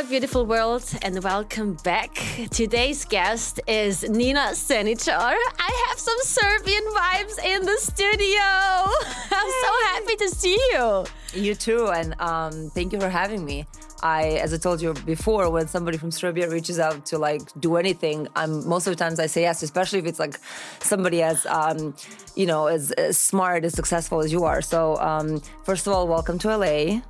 Hello, beautiful world, and welcome back. Today's guest is Nina Senicar. I have some Serbian vibes in the studio. I'm so happy to see you. You too, and um, thank you for having me. I, as I told you before, when somebody from Serbia reaches out to like do anything, I'm most of the times I say yes, especially if it's like somebody as um, you know as, as smart as successful as you are. So um, first of all, welcome to LA.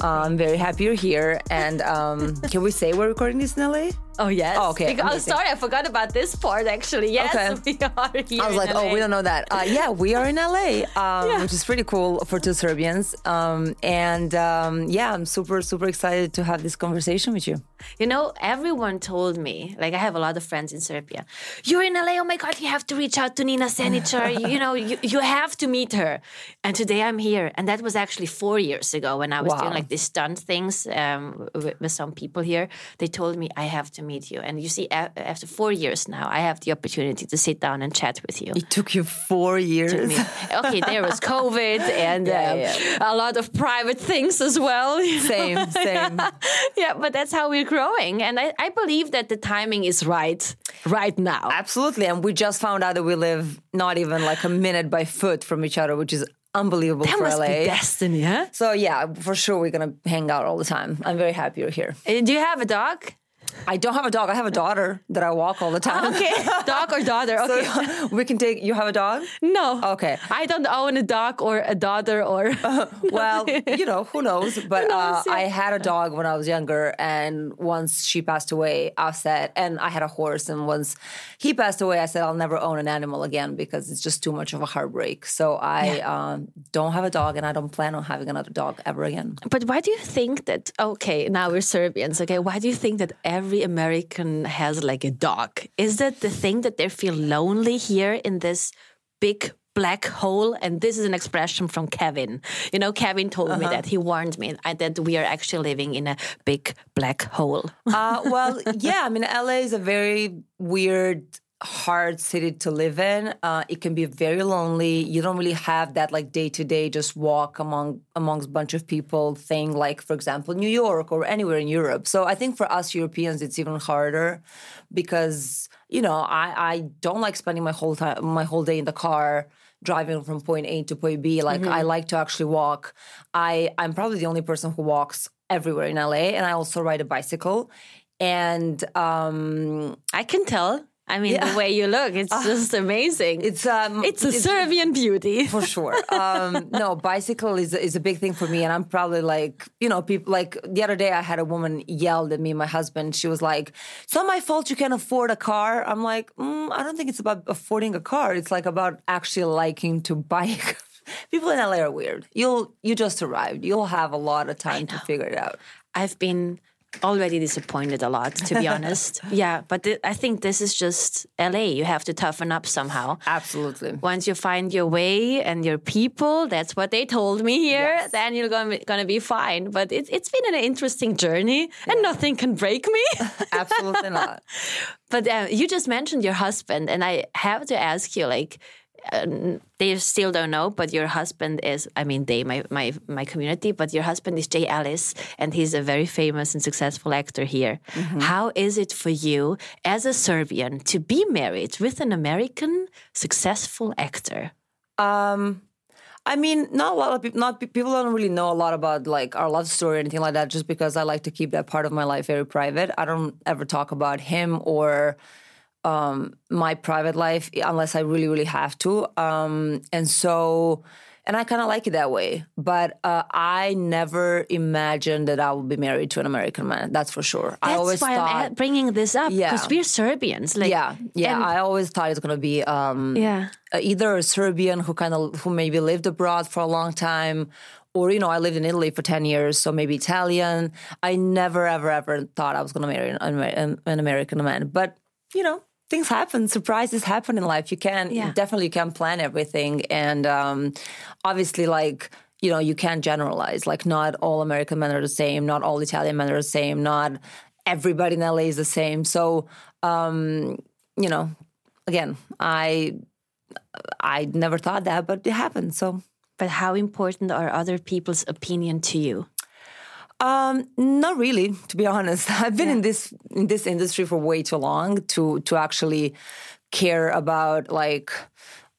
I'm very happy you're here. And um, can we say we're recording this in LA? Oh yes. Oh, okay. Because, oh, sorry, I forgot about this part. Actually, yes, Okay. we are here. I was like, LA. oh, we don't know that. Uh, yeah, we are in LA, um, Yeah. which is pretty cool for two Serbians. Um, and um, yeah, I'm super, super excited to have this conversation with you. You know, everyone told me, like I have a lot of friends in Serbia. You're in LA, oh my God, you have to reach out to Nina Senicar. you, you know, you, you have to meet her. And today I'm here. And that was actually four years ago when I was doing like these stunt things um, with, with some people here. They told me, I have to meet you. And you see, after four years now, I have the opportunity to sit down and chat with you. It took you four years. Okay, there was COVID and Yeah, um, yeah. a lot of private things as well. know? Same, same. yeah, but that's how we're growing. And I, I believe that the timing is right right now. Absolutely. And we just found out that we live not even like a minute by foot from each other, which is unbelievable That for must LA. be destiny, huh? so yeah, for sure we're gonna hang out all the time. I'm very happy you're here. Uh, Do you have a dog? I don't have a dog. I have a daughter that I walk all the time. Okay, dog or daughter? Okay. So we can take. You have a dog? no. Okay. I don't own a dog or a daughter or. Well, you know, who knows? But uh, yeah. I had a dog when I was younger, and once she passed away, I said, and I had a horse, and once he passed away, I said, I'll never own an animal again because it's just too much of a heartbreak. So I um, don't have a dog, and I don't plan on having another dog ever again. But why do you think that? Okay, now we're Serbians. Okay, why do you think that every American has like a dog? Is that the thing that they feel lonely here in this big black hole? And this is an expression from Kevin. You know, Kevin told me that he warned me uh, that we are actually living in a big black hole. Uh, well, yeah, I mean, LA is a very weird, hard city to live in. Uh, it can be very lonely. You don't really have that like day to day just walk among amongst bunch of people thing, like for example, New York or anywhere in Europe. So I think for us Europeans, it's even harder because you know I I don't like spending my whole time my whole day in the car driving from point A to point B. Like I like to actually walk. I I'm probably the only person who walks everywhere in LA, and I also ride a bicycle. And um, I can tell. I mean, the way you look, it's just amazing. it's um, it's a Serbian beauty. for sure. Um, no, bicycle is is a big thing for me, and I'm probably like you know people like the other day I had a woman yelled at me, my husband. She was like, "It's not my fault you can't afford a car." I'm like, mm, I don't think it's about affording a car. It's like about actually liking to bike. People in LA are weird. You'll you just arrived. You'll have a lot of time to figure it out. I've been already disappointed a lot, to be honest. yeah, but th- I think this is just LA. You have to toughen up somehow. Absolutely. Once you find your way and your people, that's what they told me here, then you're gonna be, gonna be fine. But it, it's been an interesting journey and nothing can break me. Absolutely not. but uh, you just mentioned your husband, and I have to ask you, like, uh, they still don't know, but your husband is, I mean, they, my, my, my community, but your husband is Jay Ellis, and he's a very famous and successful actor here. How is it for you as a Serbian to be married with an American successful actor? Um, I mean, not a lot of people. Not people don't really know a lot about like our love story or anything like that. Just because I like to keep that part of my life very private. I don't ever talk about him or um, my private life unless I really, really have to. Um, and so, and I kind of like it that way. But uh, I never imagined that I would be married to an American man. That's for sure. I That's always why thought. I'm bringing this up Yeah. because we're Serbians. Like, yeah, yeah. I always thought it's gonna be um, yeah. uh, either a Serbian who kind of who maybe lived abroad for a long time, or you know, I lived in Italy for ten years, so maybe Italian. I never, ever, ever thought I was going to marry an, an American man, but you know, things happen. Surprises happen in life. You can Yeah. definitely you can plan everything, and um, obviously, like you know, you can't generalize. Like, not all American men are the same. Not all Italian men are the same. Not everybody in LA is the same. So, um, you know, again, I I never thought that, but it happened. So But how important are other people's opinion to you? Um, not really, to be honest. I've been in this in this industry for way too long to to actually care about like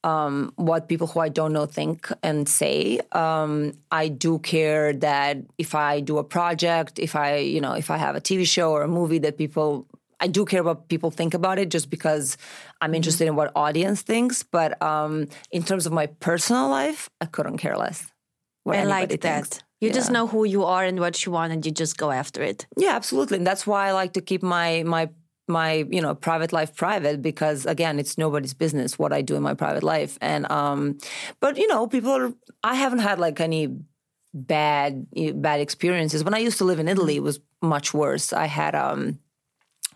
um, what people who I don't know think and say. Um, I do care that if I do a project, if I you know if I have a TV show or a movie that people I do care what people think about it just because I'm interested in what audience thinks. But um, in terms of my personal life, I couldn't care less. What I like that. You just know who you are and what you want, and you just go after it. Yeah, absolutely. And that's why I like to keep my my my you know private life private because again, it's nobody's business what I do in my private life. And um, but you know, people are. I haven't had like any bad bad experiences. When I used to live in Italy, it was much worse. I had um.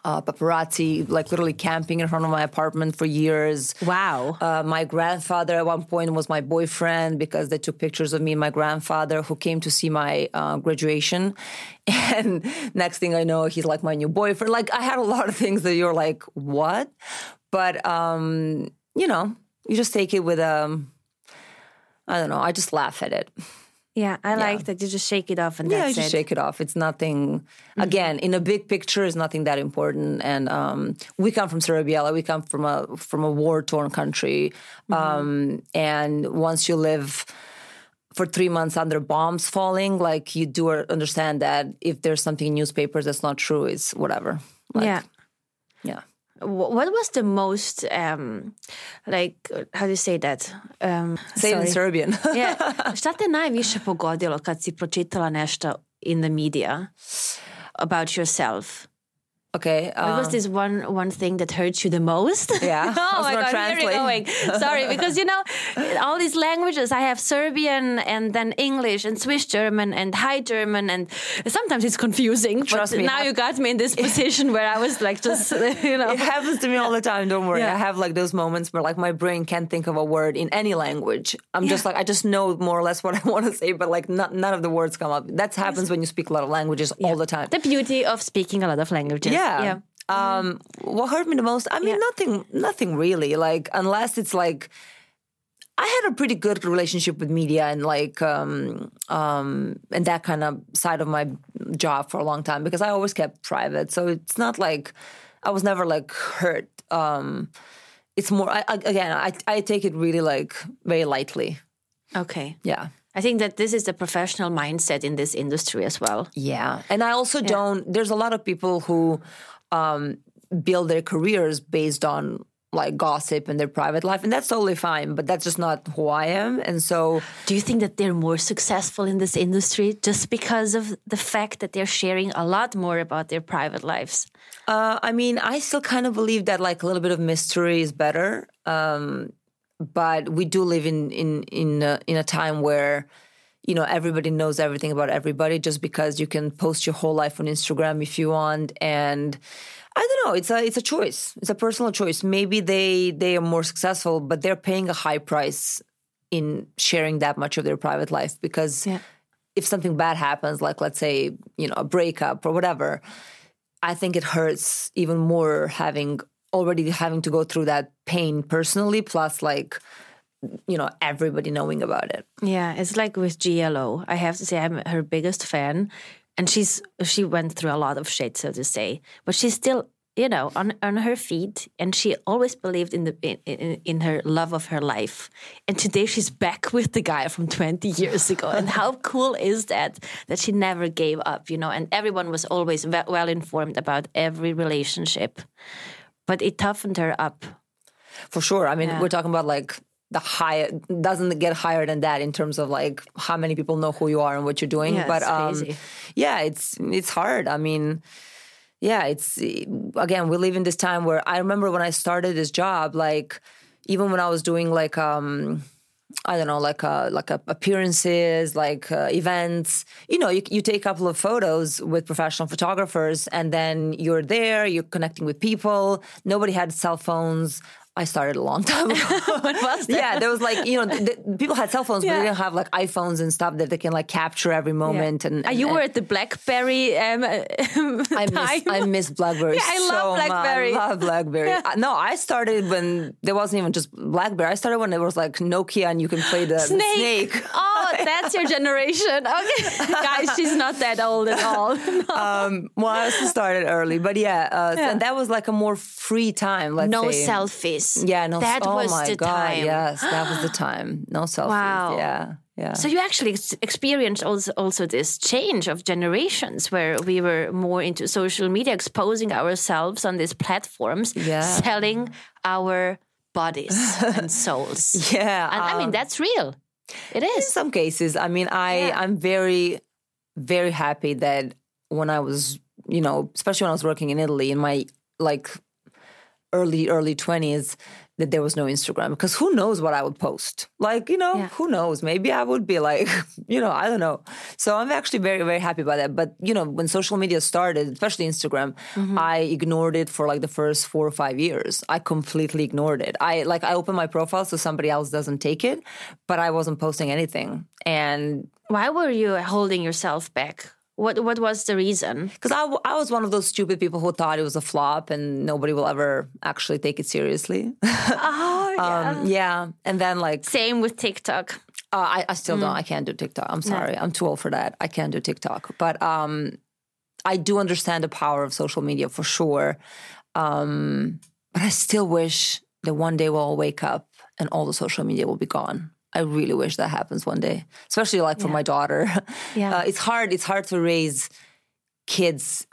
Uh, paparazzi, like literally camping in front of my apartment for years. Wow. Uh, my grandfather at one point was my boyfriend because they took pictures of me and my grandfather who came to see my uh, graduation. And next thing I know, he's like my new boyfriend. Like I had a lot of things that you're like, what? But um, you know, you just take it with um, I don't know. I just laugh at it. Yeah, I like that you just shake it off and Yeah, that's you just it. Mm-hmm. shake it off. It's nothing. Again, in a big picture, it's nothing that important. And um, we come from Serbia. We come from a from a war torn country. Mm-hmm. Um, and once you live for three months under bombs falling, like you do understand that if there's something in newspapers that's not true, it's whatever. Like, yeah. yeah. Wh- What was the most um, like how do you say that? Um, Say in. Serbian. yeah. Šta te najviše pogodilo kad si pročitala nešto in the media about yourself? Okay. What was uh, this one one thing that hurt you the most? Yeah, oh my god, where are you going? Sorry, because you know all these languages. I have Serbian and then English and Swiss German and High German, and sometimes it's confusing. Trust but me, now you got me in this position where I was like, just you know. It happens to me all the time. Don't worry. Yeah. I have like those moments where like my brain can't think of a word in any language. I'm just like I just know more or less what I want to say, but like not, none of the words come up. That happens when you speak a lot of languages all the time. The beauty of speaking a lot of languages. Yeah. yeah. Um, what hurt me the most? I mean, Yeah. nothing. Nothing really. Like unless it's like. I had a pretty good relationship with media and like um, um, and that kind of side of my job for a long time because I always kept private. So it's not like I was never like hurt. Um, it's more I, I- again I, I take it really like very lightly. Okay. Yeah. I think that this is the professional mindset in this industry as well. Yeah. And I also don't, there's a lot of people who um, build their careers based on like gossip and their private life. And that's totally fine, but that's just not who I am. And so, Do you think that they're more successful in this industry just because of the fact that they're sharing a lot more about their private lives? uh, I mean, I still kind of believe that like a little bit of mystery is better. Um, but we do live in in in a, in a time where you know everybody knows everything about everybody just because you can post your whole life on Instagram if you want. And I don't know it's a it's a choice. It's a personal choice. Maybe they they are more successful but they're paying a high price in sharing that much of their private life because Yeah. if something bad happens like let's say you know a breakup or whatever I think it hurts even more having already having to go through that pain personally, plus like you know everybody knowing about it. Yeah, it's like with J.Lo. I have to say I'm her biggest fan, and she's she went through a lot of shit, so to say, but she's still you know on on her feet, and she always believed in the in, in, in her love of her life. And today she's back with the guy from 20 years ago, and how cool is that? That she never gave up, you know, and everyone was always well informed about every relationship, but it toughened her up. For sure. I mean, Yeah. we're talking about like the higher doesn't get higher than that in terms of like how many people know who you are and what you're doing. Yeah, but um, yeah, it's it's hard. I mean, yeah, it's again we live in this time where I remember when I started this job, like even when I was doing like um I don't know, like uh, like uh, appearances, like uh, events. You know, you, you take a couple of photos with professional photographers, and then you're there. You're connecting with people. Nobody had cell phones. I started a long time ago. Was that? yeah, there was like you know, th- people had cell phones, but they didn't have like iPhones and stuff that they can like capture every moment. And, Uh, and you and- were at the BlackBerry um, I miss. I miss BlackBerry. Yeah, I so love BlackBerry. Much. I love BlackBerry. Uh, No, I started when there wasn't even just BlackBerry. I started when there was like Nokia and you can play the the Snake. snake. Oh, that's your generation. Okay, guys, she's not that old at all. um, well, I also started early, but yeah, uh, Yeah. and that was like a more free time. Let's no say. selfies. Yeah, no. That oh was my the God, time. Yes, that was the time. No selfies. Wow. Yeah, yeah. So you actually ex- experienced also, also this change of generations where we were more into social media, exposing ourselves on these platforms, Yeah. selling our bodies and souls. yeah, And I mean, um, that's real. It in some cases. I mean, I Yeah. I'm very, very happy that when I was, you know, especially when I was working in Italy in my like early early twenties, that there was no Instagram because who knows what I would post? Like, you know, Yeah. who knows? Maybe I would be like, you know, I don't know. So I'm actually very very happy about that. But you know, when social media started, especially Instagram, Mm-hmm. I ignored it for like the first four or five years. I completely ignored it. I like I opened my profile so somebody else doesn't take it, but I wasn't posting anything. And Why were you holding yourself back? What What was the reason? because I, w- I was one of those stupid people who thought it was a flop and nobody will ever actually take it seriously. Oh, um, yeah. And then like Same with TikTok. Uh, I, I still Mm. don't. I can't do TikTok. I'm sorry. I'm too old for that. I can't do TikTok. But um, I do understand the power of social media for sure. Um, but I still wish that one day we'll all wake up and all the social media will be gone. I really wish that happens one day, especially like for my daughter. Yeah. Uh, it's hard. It's hard to raise kids,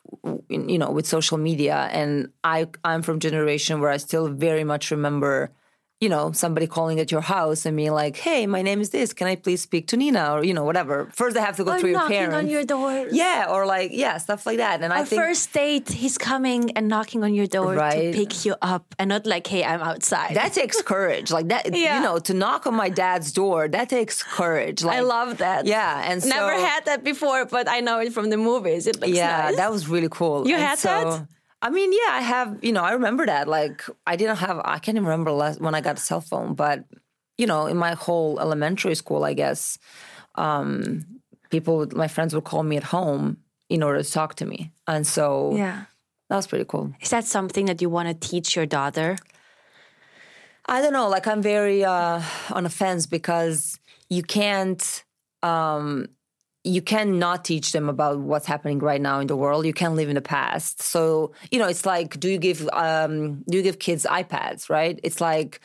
you know, with social media. And I, I'm from generation where I still very much remember you know, somebody calling at your house and being like, "Hey, my name is this. Can I please speak to Nina?" Or you know, whatever. First, they have to go Or through your knocking parents. on your door. Yeah, or like yeah, stuff like that. And I Our think first date, he's coming and knocking on your door Right. to pick you up, and not like, "Hey, I'm outside." that takes courage. Like that, Yeah. you know, to knock on my dad's door, that takes courage. Like I love that. Yeah, and so, Never had that before, but I know it from the movies. It looks Yeah, nice. that was really cool. You And had so, that? I mean, yeah, I have. You know, I remember that. Like, I didn't have. I can't even remember last, when I got a cell phone, but you know, in my whole elementary school, I guess, um, people, would- my friends would call me at home in order to talk to me, and so yeah. that was pretty cool. Is that something that you want to teach your daughter? I don't know. Like, I'm very uh, on a fence because you can't. Um, you cannot teach them about what's happening right now in the world. You can't live in the past. So you know, it's like, do you give um, do you give kids iPads? Right? It's like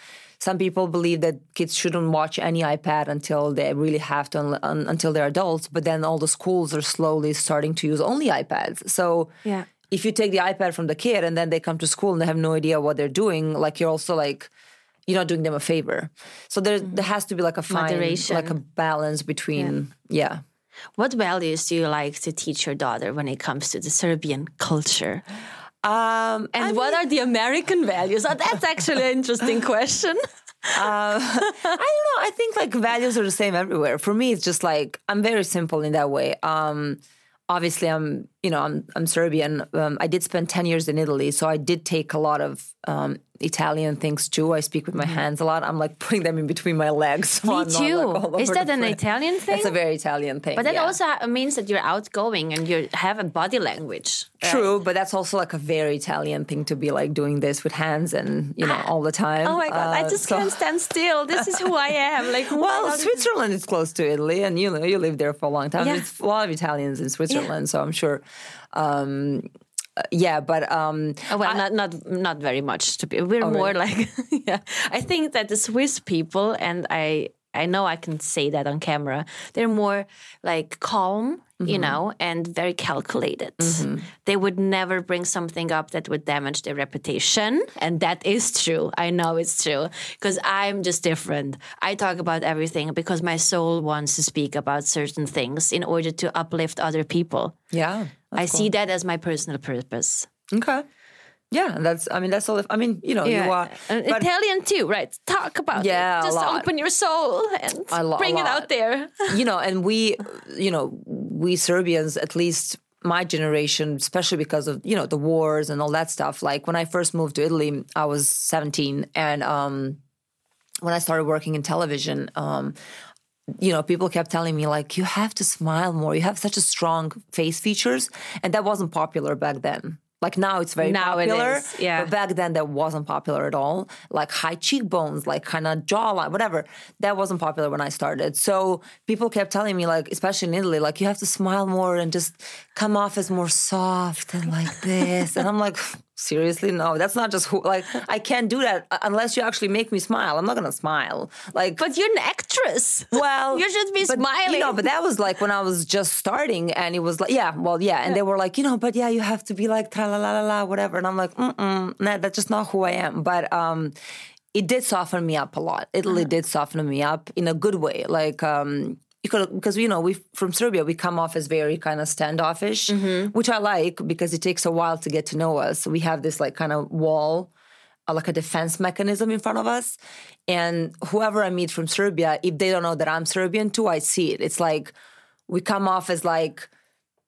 some people believe that kids shouldn't watch any iPad until they really have to, un- un- until they're adults. But then all the schools are slowly starting to use only iPads. So Yeah. if you take the iPad from the kid and then they come to school and they have no idea what they're doing, like you're also like you're not doing them a favor. So there there has to be like a fine, Moderation. like a balance between yeah. What values do you like to teach your daughter when it comes to the Serbian culture? Um, And what are the American values? Oh, that's actually an interesting question. I don't know. I think like values are the same everywhere. For me, it's just like I'm very simple in that way. Um, obviously, I'm you know I'm I'm Serbian. Um, I did spend ten years in Italy, so I did take a lot of um, Italian things too. I speak with my hands a lot. I'm like putting them in between my legs. so Me I'm not, like, too. all Is that an place. Italian thing? That's a very Italian thing. but that yeah. also means that you're outgoing and you have a body language. True, but that's also like a very Italian thing to be like doing this with hands and you know all the time. Oh my god, I Uh, just so- can't stand still. This is who I am. Like, Well, Switzerland is close to Italy, and you know you lived there for a long time. Yeah. There's a lot of Italians in Switzerland, so I'm sure. Um, uh, yeah, but um, Oh, well, not not not very much to be. We're more like, yeah. I think that the Swiss people, and I I know I can say that on camera. They're more like calm, you know, and very calculated. They would never bring something up that would damage their reputation, and that is true. I know it's true because I'm just different. I talk about everything because my soul wants to speak about certain things in order to uplift other people. yeah, I see that as my personal purpose. okay, yeah, that's. I mean, that's all. I mean, you know, you are. And but- Italian too, right? Talk about Yeah, it. Just open your soul and A lo- a bring it out there. you know, and we, you know, we Serbians, at least my generation, especially because of you know the wars and all that stuff. Like when I first moved to Italy, I was seventeen, and um, when I started working in television, um, you know, people kept telling me like, you have to smile more. You have such a strong face features, and that wasn't popular back then. Like now it's very Now it popular. is, yeah. But back then that wasn't popular at all. Like high cheekbones, like kind of jawline, whatever. That wasn't popular when I started. So people kept telling me, like, especially in Italy, like you have to smile more and just come off as more soft and like this. and I'm like, seriously, no, that's not just who. Like I can't do that unless you actually make me smile. I'm not gonna smile. Like But you're an actress. well, you should be but, smiling. You know, but that was like when I was just starting, and it was like, yeah, well, yeah, and they were like, you know, but yeah, you have to be like tra la la la la, whatever, and I'm like, mm mm, nah, that's just not who I am. But um, it did soften me up a lot. Italy Uh-huh. did soften me up in a good way, like um. Because you know we from Serbia we come off as very kind of standoffish, Mm-hmm. which I like because it takes a while to get to know us. We have this like kind of wall uh, like a defense mechanism in front of us. And whoever I meet from Serbia, if they don't know that I'm Serbian too, I see it. It's like we come off as like,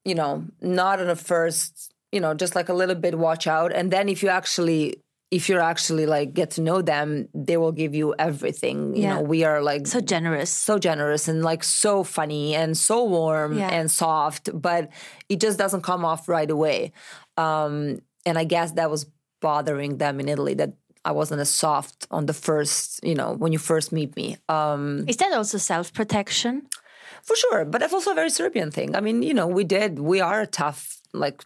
you know, not on the first, you know, just like a little bit watch out. And then if you actually if you're actually like get to know them, they will give you everything. You Yeah. know, we are like so generous. so generous and like so funny and so warm Yeah. and soft, but it just doesn't come off right away. Um, and I guess that was bothering them in Italy that I wasn't as soft on the first, you know, when you first meet me. Um, Is that also self protection? for sure, but that's also a very Serbian thing. I mean, you know, we did, we are a tough, like,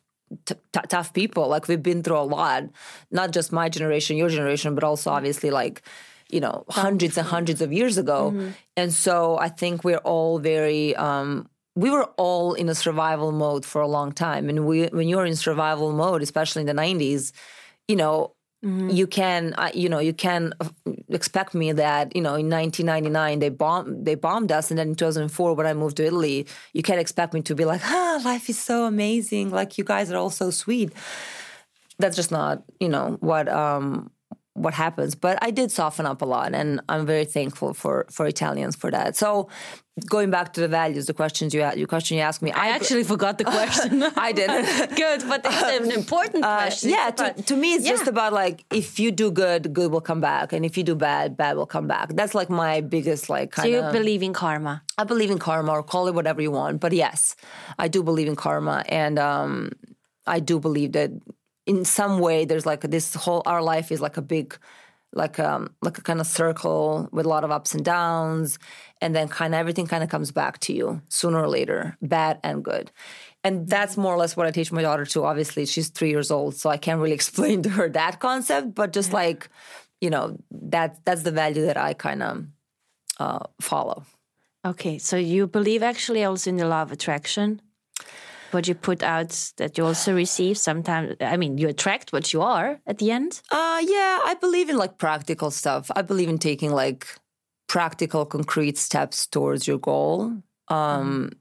t- t- tough people. Like, we've been through a lot, not just my generation, your generation, but also obviously, like, you know, hundreds and hundreds of years ago. And so I think we're all very, um, we were all in a survival mode for a long time. And we, when you're in survival mode, especially in the 90s, you know, you can, uh, you know, you can expect me that, you know, in 1999 they bombed, they bombed us, and then in 2004 when I moved to Italy, you can't expect me to be like, ah, life is so amazing, like you guys are all so sweet. That's just not, you know, what um what happens. But I did soften up a lot, and I'm very thankful for for Italians for that. So going back to the values, the questions you your question you asked me, I actually forgot the question. I did. Good, but it's an important question. Uh, yeah, to, to me, it's just about like if you do good, good will come back, and if you do bad, bad will come back. That's like my biggest like So you believe in karma? I believe in karma, or call it whatever you want. But yes, I do believe in karma, and um, I do believe that in some way there's like this whole our life is like a big like um like a kind of circle with a lot of ups and downs and then kind of everything kind of comes back to you sooner or later bad and good. And that's more or less what i teach my daughter too obviously she's three years old so i can't really explain to her that concept but just like you know that that's the value that i kind of uh, follow. Okay, so you believe actually also in the law of attraction? What you put out that you also receive sometimes. I mean, you attract what you are at the end. Uh yeah, I believe in like practical stuff. I believe in taking like practical concrete steps towards your goal. Um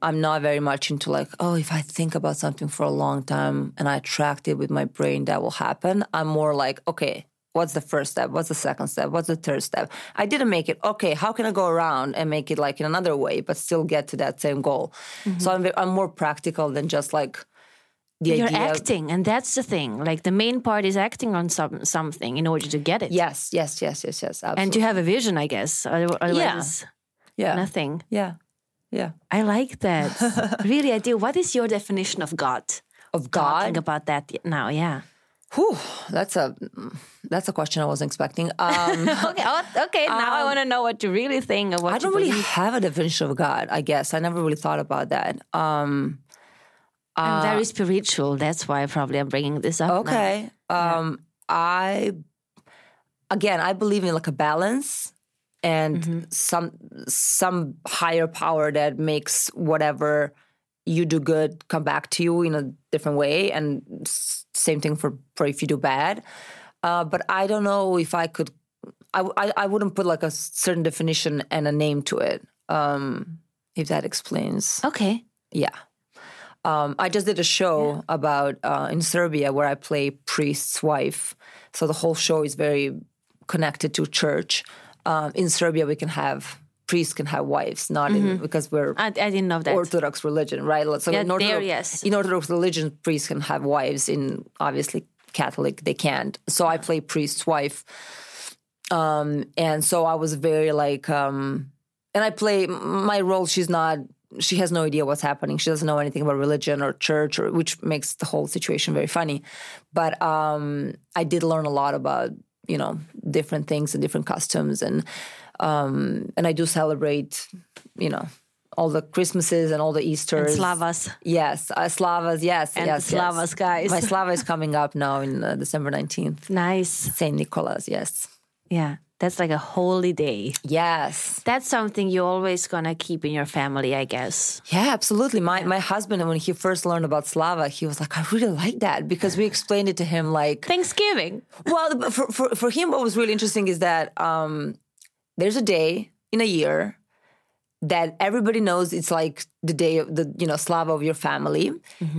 I'm not very much into like, oh, if I think about something for a long time and I attract it with my brain, that will happen. I'm more like, okay, what's the first step? What's the second step? What's the third step? I didn't make it. Okay, how can I go around and make it like in another way, but still get to that same goal? So mm-hmm. I'm, I'm more practical than just like the You're acting, and that's the thing. Like the main part is acting on some something in order to get it. Yes, yes, yes, yes, yes. Absolutely. and to have a vision, I guess. Other- Otherwise, yeah. nothing. Yeah. Yeah. I like that. really, I do. What is your definition of God? Of god Talking about that now, yeah. Whew, that's a that's a question I wasn't expecting. Um, Okay, oh, okay. Now I want to know what you really think of what I don't really have a definition of God. I guess I never really thought about that. Um, I'm very spiritual. That's why probably I'm bringing this up. now. okay. Um, I again, I believe in like a balance and some some higher power that makes whatever you do good come back to you in a different way, and same thing for for if you do bad. Uh, but I don't know if I could. I, I I wouldn't put like a certain definition and a name to it. Um, if that explains. Okay. Yeah. Um, I just did a show about uh, in Serbia where I play priest's wife. So the whole show is very connected to church. Um, in Serbia, we can have priests can have wives, not in, because we're I, I didn't know that. Orthodox religion, right? So Yeah, in, Orthodox, there, yes. in Orthodox religion, priests can have wives. In obviously Catholic, they can't. So I play priest's wife, um, and so I was very like, um, and I play my role. She's not she has no idea what's happening. She doesn't know anything about religion or church, or which makes the whole situation very funny. But um, I did learn a lot about you know different things and different customs, and um, and I do celebrate you know all the Christmases and all the Easters. And Slavas. Yes, uh, Slavas. Yes, and yes, Slavas yes. guys. My Slava is coming up now in uh, December nineteenth. Nice. Saint Nicholas. Yes. Yeah, that's like a holy day. Yes. That's something you're always gonna keep in your family, I guess. Yeah, absolutely. My my husband, when he first learned about Slava, he was like, "I really like that," because we explained it to him like, Thanksgiving. well, for for, for him, what was really interesting is that um, there's a day in a year that everybody knows it's like the day of the you know Slava of your family,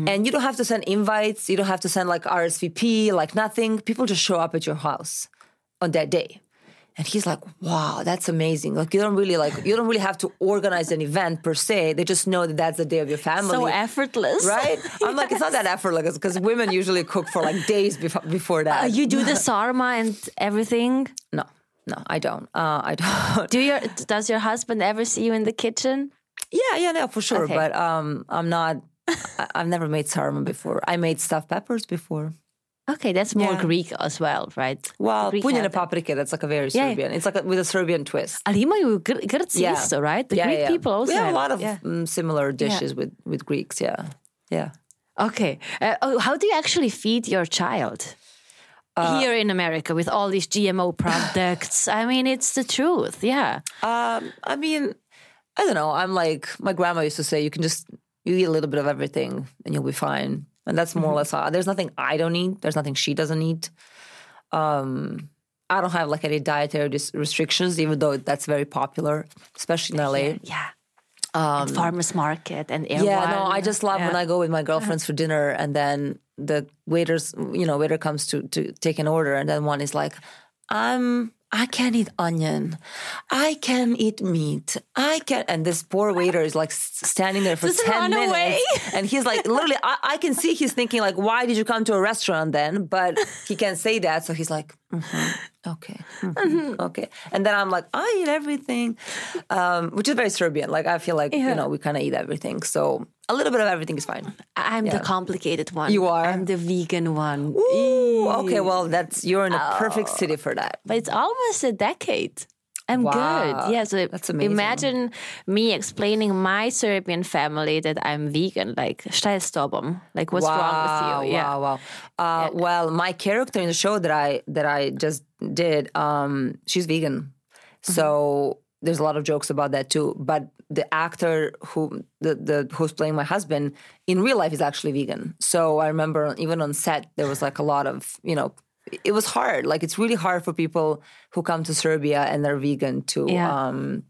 and you don't have to send invites, you don't have to send like RSVP, like nothing. People just show up at your house on that day. And he's like, "Wow, that's amazing! Like you don't really like you don't really have to organize an event per se. They just know that that's the day of your family. So effortless. right? I'm like, it's not that effortless because women usually cook for like days before before that. Uh, you do the sarma and everything. no, no, I don't. Uh, I don't. Do your does your husband ever see you in the kitchen? yeah, yeah, no, for sure. Okay. But um, I'm not. I, I've never made sarma before. I made stuffed peppers before. Okay, that's more Yeah. Greek as well, right? Well, have paprika. That's like a very Yeah. Serbian. It's like a, with a Serbian twist. Ali imaju gr- Grci Yeah. isto, right? The yeah, Greek yeah. people also We have a lot of yeah. mm, similar dishes with with Greeks. Yeah, yeah. Okay. Uh, oh, how do you actually feed your child? Uh, Here in America with all these GMO products. I mean, it's the truth. Yeah. Um, I mean, I don't know. I'm like my grandma used to say, you can just you eat a little bit of everything and you'll be fine. And that's more or less. How, there's nothing I don't eat. There's nothing she doesn't eat. Um, I don't have like any dietary dis- restrictions, even though that's very popular, especially in LA. Yeah. And farmers market and Air Um, Yeah, no, One. I just love when I go with my girlfriends for dinner and then the waiters, you know, waiter comes to to take an order and then one is like, I'm I can't eat onion. I can eat meat. I can and this poor waiter is like standing there for Just 10 run minutes. away. And he's like literally I, I can see he's thinking like, why did you come to a restaurant then? But he can't say that. So he's like, "Mhm, okay. mhm, Okay. And then I'm like, I eat everything. Um, which is very Serbian. Like I feel like, Yeah. you know, we kind of eat everything. So a little bit of everything is fine. I'm the complicated one. You are? I'm the vegan one. Ooh, okay, well, that's you're in a perfect city for that. But it's almost a decade. I'm Wow. good. Yeah. So That's amazing. imagine me explaining my Serbian family that I'm vegan. Like, šta je s tobom? Like, what's wrong with you? Yeah. Wow, wow. Uh, Well, my character in the show that I that I just did, um, she's vegan, Mm-hmm. so there's a lot of jokes about that too. But the actor who the, the who's playing my husband in real life is actually vegan. So I remember even on set there was like a lot of you know. It was hard. Like it's really hard for people who come to Serbia and they're vegan to Yeah. um,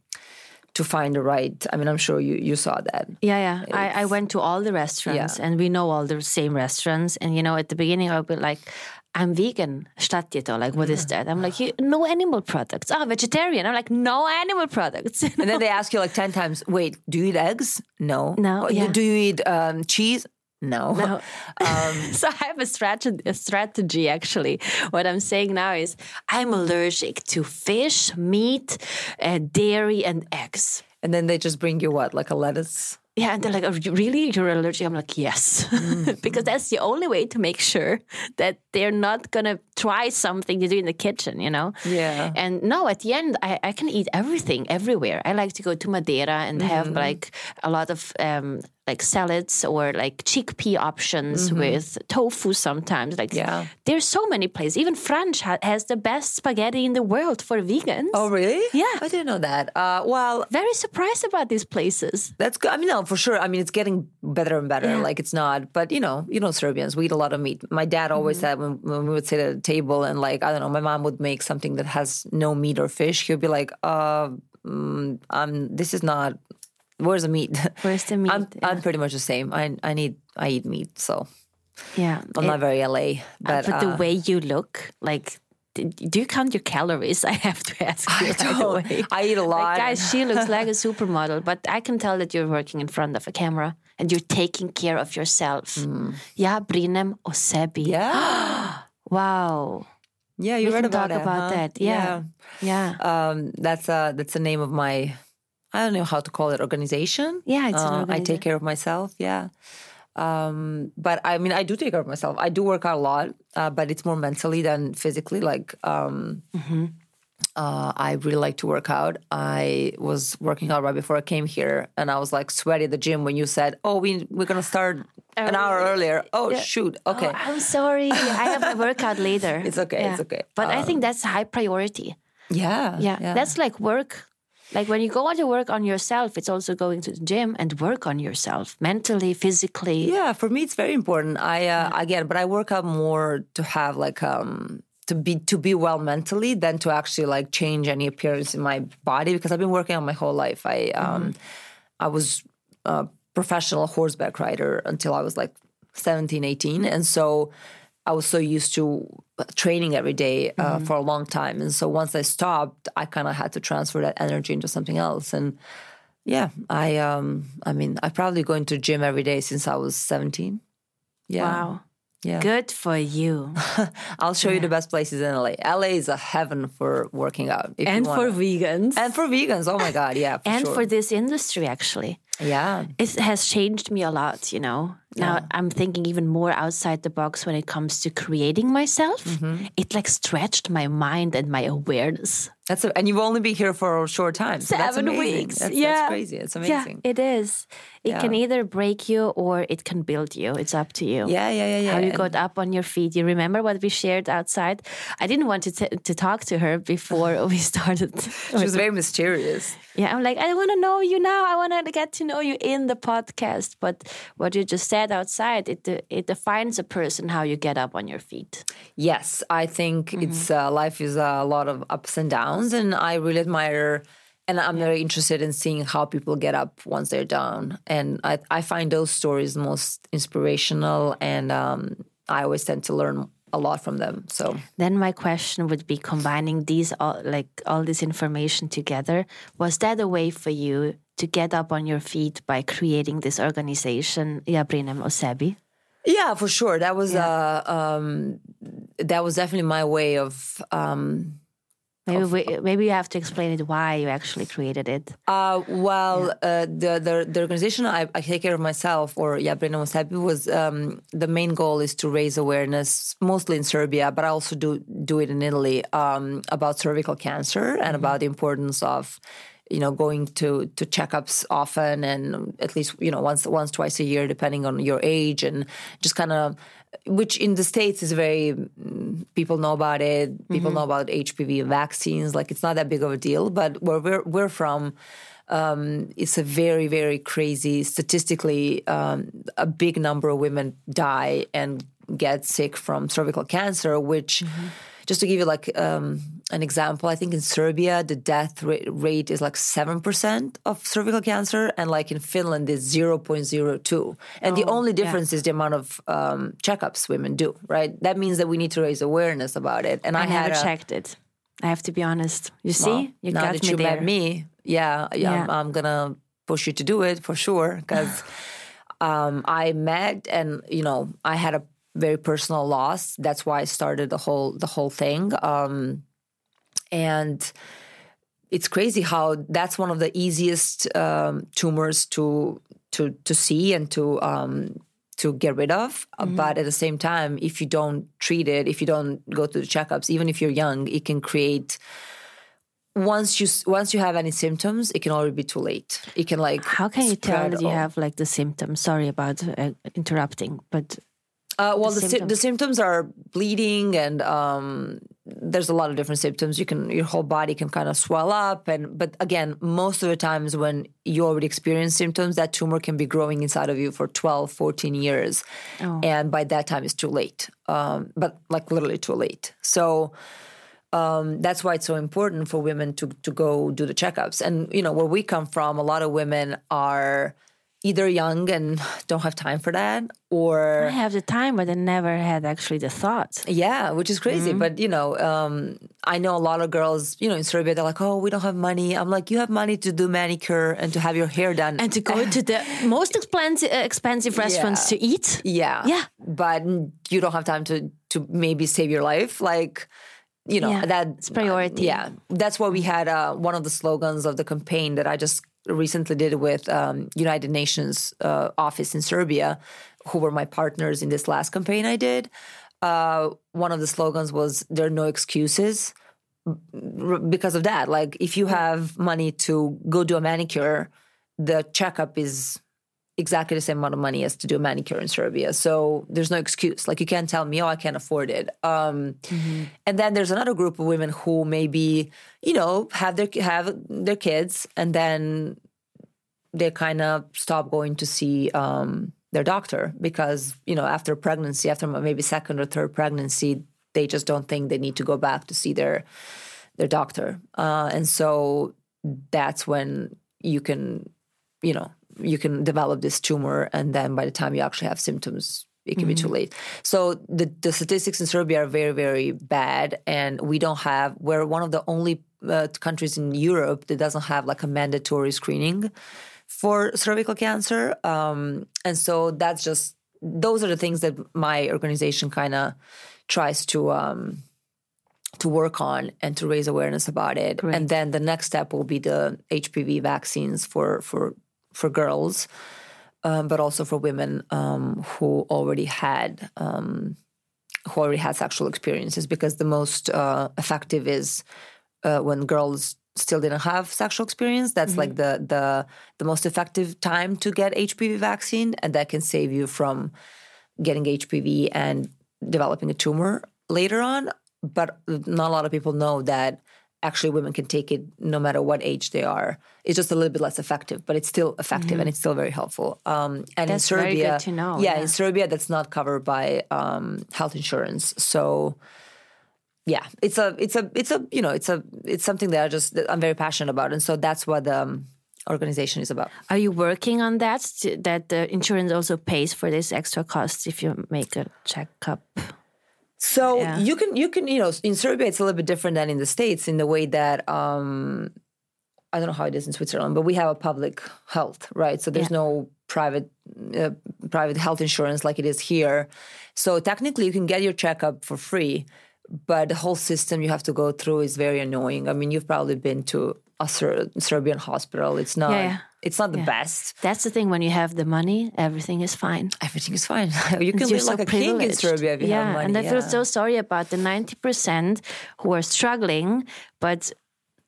to find the right. I mean, I'm sure you you saw that. Yeah, yeah. I, I went to all the restaurants Yeah. and we know all the same restaurants. And, you know, at the beginning, I'll be like, I'm vegan. Ti? Like, what is that? I'm like, "You- no animal products. Ah, vegetarian. I'm like, no animal products. And then they ask you like 10 times, wait, do you eat eggs? No. No, Oh, yeah. Do you eat um, cheese? No. No. so I have a strategy, a strategy actually. What I'm saying now is I'm allergic to fish, meat, uh, dairy, and eggs. And then they just bring you what, like a lettuce? Yeah, and they're like, "Are you really? You're allergic? I'm like, yes. Mm-hmm. because that's the only way to make sure that they're not going to try something you do in the kitchen, you know? Yeah. And no, at the end, I, I can eat everything everywhere. I like to go to Madeira and have Mm-hmm. like a lot of um, like salads or like chickpea options with tofu sometimes. Like, Mm-hmm. Yeah. there's so many places. Even French ha- has the best spaghetti in the world for vegans. Oh, really? Yeah. I didn't know that. Uh, well, Very surprised about these places. that's good. I mean, no, for sure. I mean, it's getting better and better. Yeah. Like, it's not, but you know, you know, Serbians, we eat a lot of meat. My dad always Mm-hmm. said when, when we would at a table and, like, I don't know, my mom would make something that has no meat or fish. He'd be like, uh, mm, um, this is not, where's the meat? Where's the meat? I'm, Yeah. I'm pretty much the same. I, I need, I eat meat. So Yeah. I'm It- not very LA, but, but the uh, way you look, like, do you count your calories? I have to ask you. I right don't. away. I eat a lot. Like, guys, she looks like a supermodel, but I can tell that you're working in front of a camera and you're taking care of yourself. Ja brinem o sebi. Mm. yeah, Wow. yeah, you We read about talk it, about huh? that. Yeah. Yeah. Um, that's uh that's the name of my I don't know how to call it organization. Yeah, Uh, I take care of myself. Yeah. Um, but I mean, I do take care of myself. I do work out a lot, uh, but it's more mentally than physically. Like, um, Mm-hmm. uh, I really like to work out. I was working out right before I came here, and I was like sweaty at the gym when you said, "Oh, we we're gonna start an hour earlier." Oh, shoot. Okay. Oh, I'm sorry. I have my workout later. It's okay, it's okay. But I Um, think that's high priority. yeah. Yeah, that's like work. Like when you go on to work on yourself, it's also going to the gym and work on yourself mentally, physically. Yeah, for me it's very important. I uh, again, but I work out more to have like um to be to be well mentally than to actually like change any appearance in my body because I've been working on my whole life. I um I was a professional horseback rider until I was like 17, 18 and so I was so used to training every day, uh, for a long time. And so once I stopped, I kind of had to transfer that energy into something else and yeah, I um I mean, I've probably going to gym every day since I was 17. Yeah. Wow. Yeah. Good for you. I'll show you the best places in LA. LA is a heaven for working out. if you and for vegans. and for vegans. Oh my god, yeah. For and sure. for this industry, actually. Yeah. It has changed me a lot, you know. Now I'm thinking even more outside the box when it comes to creating myself. Mm-hmm. It like stretched my mind and my awareness. That's a, and you've only been here for a short time. So that's Seven weeks. That's, yeah. that's crazy. It's amazing. Yeah, it is. It Yeah. can either break you or it can build you. It's up to you. Yeah, yeah, yeah, yeah. How you And- got up on your feet. You remember what we shared outside? I didn't want to, t- to talk to her before we started. She was very mysterious. Yeah, I'm like, I want to know you now. I want to get to know you in the podcast. But what you just said outside, it it defines a person how you get up on your feet. Yes, I think it's uh, life is a lot of ups and downs, and I really admire. And I'm very interested in seeing how people get up once they're down, and I, I find those stories most inspirational, and um, I always tend to learn a lot from them. So Then my question would be combining these all like all this information together. Was that a way for you to get up on your feet by creating this organization, Ja brinem o sebi? yeah, for sure, that was uh, um, that was definitely my way of. Um, Maybe we, maybe you have to explain it why you actually created it. Uh, well, uh, the, the the organization I, I take care of myself, or Ja brinem o sebi, was um, the main goal is to raise awareness, mostly in Serbia, but I also do do it in Italy um, about cervical cancer and about the importance of you know going to to checkups often and at least you know once once twice a year depending on your age and just kind of which in the states is very mm, people know about it. People know about hpv vaccines. Like it's not that big of a deal but where we're, we're from um, it's a very very crazy statistically um, a big number of women die and get sick from cervical cancer which just to give you like um, an example, I think in Serbia the death rate, rate is like seven percent of cervical cancer, and like in Finland it's zero point zero two. And the only difference is the amount of um, checkups women do. Right? That means that we need to raise awareness about it. And I, I, never a, checked it. I have to be honest. You see, well, you now got that me you there. met me, yeah, yeah, I'm, I'm gonna push you to do it for sure because um, I met and you know I had a very personal loss. That's why I started the whole the whole thing. Um, and it's crazy how that's one of the easiest um, tumors to to to see and to um, to get rid of. Uh, But at the same time, if you don't treat it, if you don't go to the checkups, even if you're young, it can create. Once you once you have any symptoms, it can already be too late. It can like How can you tell that you have like the symptoms? Sorry about uh, interrupting, but Uh, well, the, the sy- the symptoms are bleeding, and um, there's a lot of different symptoms. You can your whole body can kind of swell up, and but again, most of the times when you already experience symptoms, that tumor can be growing inside of you for 12, 14 years, and by that time it's too late. Um, but like literally too late. So um, that's why it's so important for women to to go do the checkups. And you know where we come from, a lot of women are either young and don't have time for that, or I have the time, but I never had actually the thought. yeah, which is crazy. Mm-hmm. But you know, um, I know a lot of girls, you know, in Serbia, they're like, "Oh, we don't have money." I'm like, "You have money to do manicure and to have your hair done." And to go to the most expensive uh, expensive restaurants to eat. yeah, Yeah. but you don't have time to to maybe save your life, like. You know Yeah, priority. Yeah, that's why we had uh, one of the slogans of the campaign that I just recently did with um, United Nations uh, office in Serbia, who were my partners in this last campaign I did. Uh, one of the slogans was "There are no excuses." Because of that, like if you have money to go do a manicure, the checkup is exactly the same amount of money as to do a manicure in Serbia. So there's no excuse. Like you can't tell me, oh, I can't afford it. Um, mm-hmm. And then there's another group of women who maybe, you know, have their have their kids, and then they kind of stop going to see um, their doctor because you know after pregnancy, after maybe second or third pregnancy, they just don't think they need to go back to see their their doctor, uh, and so that's when you can, you know, you can develop this tumor, and then by the time you actually have symptoms, it can mm-hmm. be too mm-hmm. late. So the the statistics in Serbia are very very bad, and we don't have. We're one of the only uh, countries in Europe that doesn't have like a mandatory screening for cervical cancer, um, and so that's just those are the things that my organization kind of tries to. Um, to work on and to raise awareness about it. Great. And then the next step will be the HPV vaccines for for for girls, um, but also for women um, who already had um, who already had sexual experiences. Because the most uh, effective is uh, when girls still didn't have sexual experience. That's mm-hmm. like the the the most effective time to get HPV vaccine, and that can save you from getting HPV and developing a tumor later on. But not a lot of people know that actually women can take it no matter what age they are. It's just a little bit less effective, but it's still effective mm-hmm. and it's still very helpful. Um, and that's in Serbia, to know. Yeah, yeah. in Serbia, that's not covered by um, health insurance. So yeah, it's a, it's a, it's a, you know, it's a, it's something that I just that I'm very passionate about, and so that's what the um, organization is about. Are you working on that? That the insurance also pays for this extra cost if you make a checkup. So yeah. you can you can you know in Serbia it's a little bit different than in the states in the way that um, I don't know how it is in Switzerland, but we have a public health, right? So there's yeah. no private uh, private health insurance like it is here. So technically, you can get your checkup for free, but the whole system you have to go through is very annoying. I mean, you've probably been to a Ser- Serbian hospital. It's not. Yeah, it's not the yeah. best. That's the thing. When you have the money, everything is fine. Everything is fine. you can live so like a king in Serbia if you yeah, have money. and I yeah. feel so sorry about the ninety percent who are struggling, but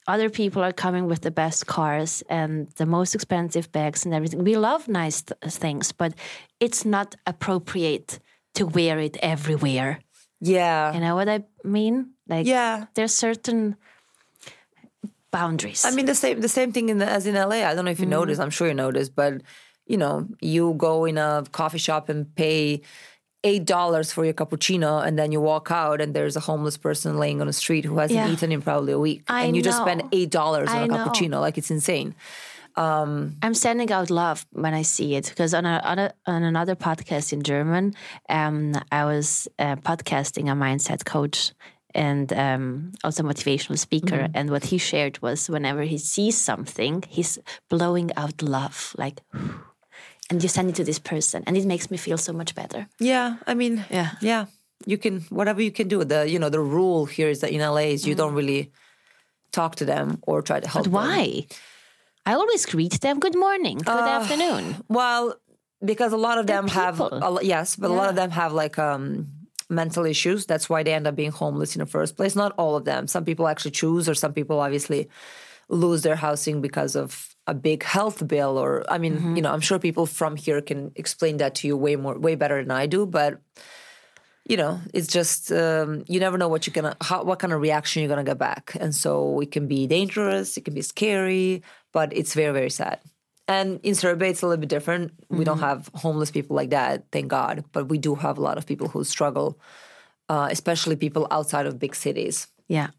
other people are coming with the best cars and the most expensive bags and everything. We love nice th- things, but it's not appropriate to wear it everywhere. Yeah. You know what I mean? Like, yeah. There's certain boundaries. I mean, the same the same thing in the, as in LA. I don't know if you mm. noticed. I'm sure you noticed, but you know, you go in a coffee shop and pay eight dollars for your cappuccino, and then you walk out, and there's a homeless person laying on the street who hasn't yeah. eaten in probably a week, I and you know. just spend eight dollars on I a know. cappuccino. Like it's insane. Um, I'm sending out love when I see it because on, a, on, a, on another podcast in German, um, I was uh, podcasting a mindset coach, and um, also motivational speaker. Mm-hmm. And what he shared was whenever he sees something, he's blowing out love, like, and you send it to this person, and it makes me feel so much better. Yeah, I mean, yeah, yeah, you can whatever you can do. The you know the rule here is that in LA is you mm. don't really talk to them or try to help. But why? Them. I always greet them. Good morning. Good uh, afternoon. Well, because a lot of They're them people. have a, yes, but yeah. a lot of them have like um mental issues. That's why they end up being homeless in the first place. Not all of them. Some people actually choose, or some people obviously lose their housing because of a big health bill. Or I mean, mm-hmm. you know, I'm sure people from here can explain that to you way more, way better than I do. But you know, it's just um, you never know what you're gonna, how, what kind of reaction you're gonna get back, and so it can be dangerous, it can be scary, but it's very, very sad. And in Serbia, it's a little bit different. Mm-hmm. We don't mm-hmm. have homeless people like that, thank God. But we do have a lot of people who struggle, uh, especially people outside of big cities. Yeah.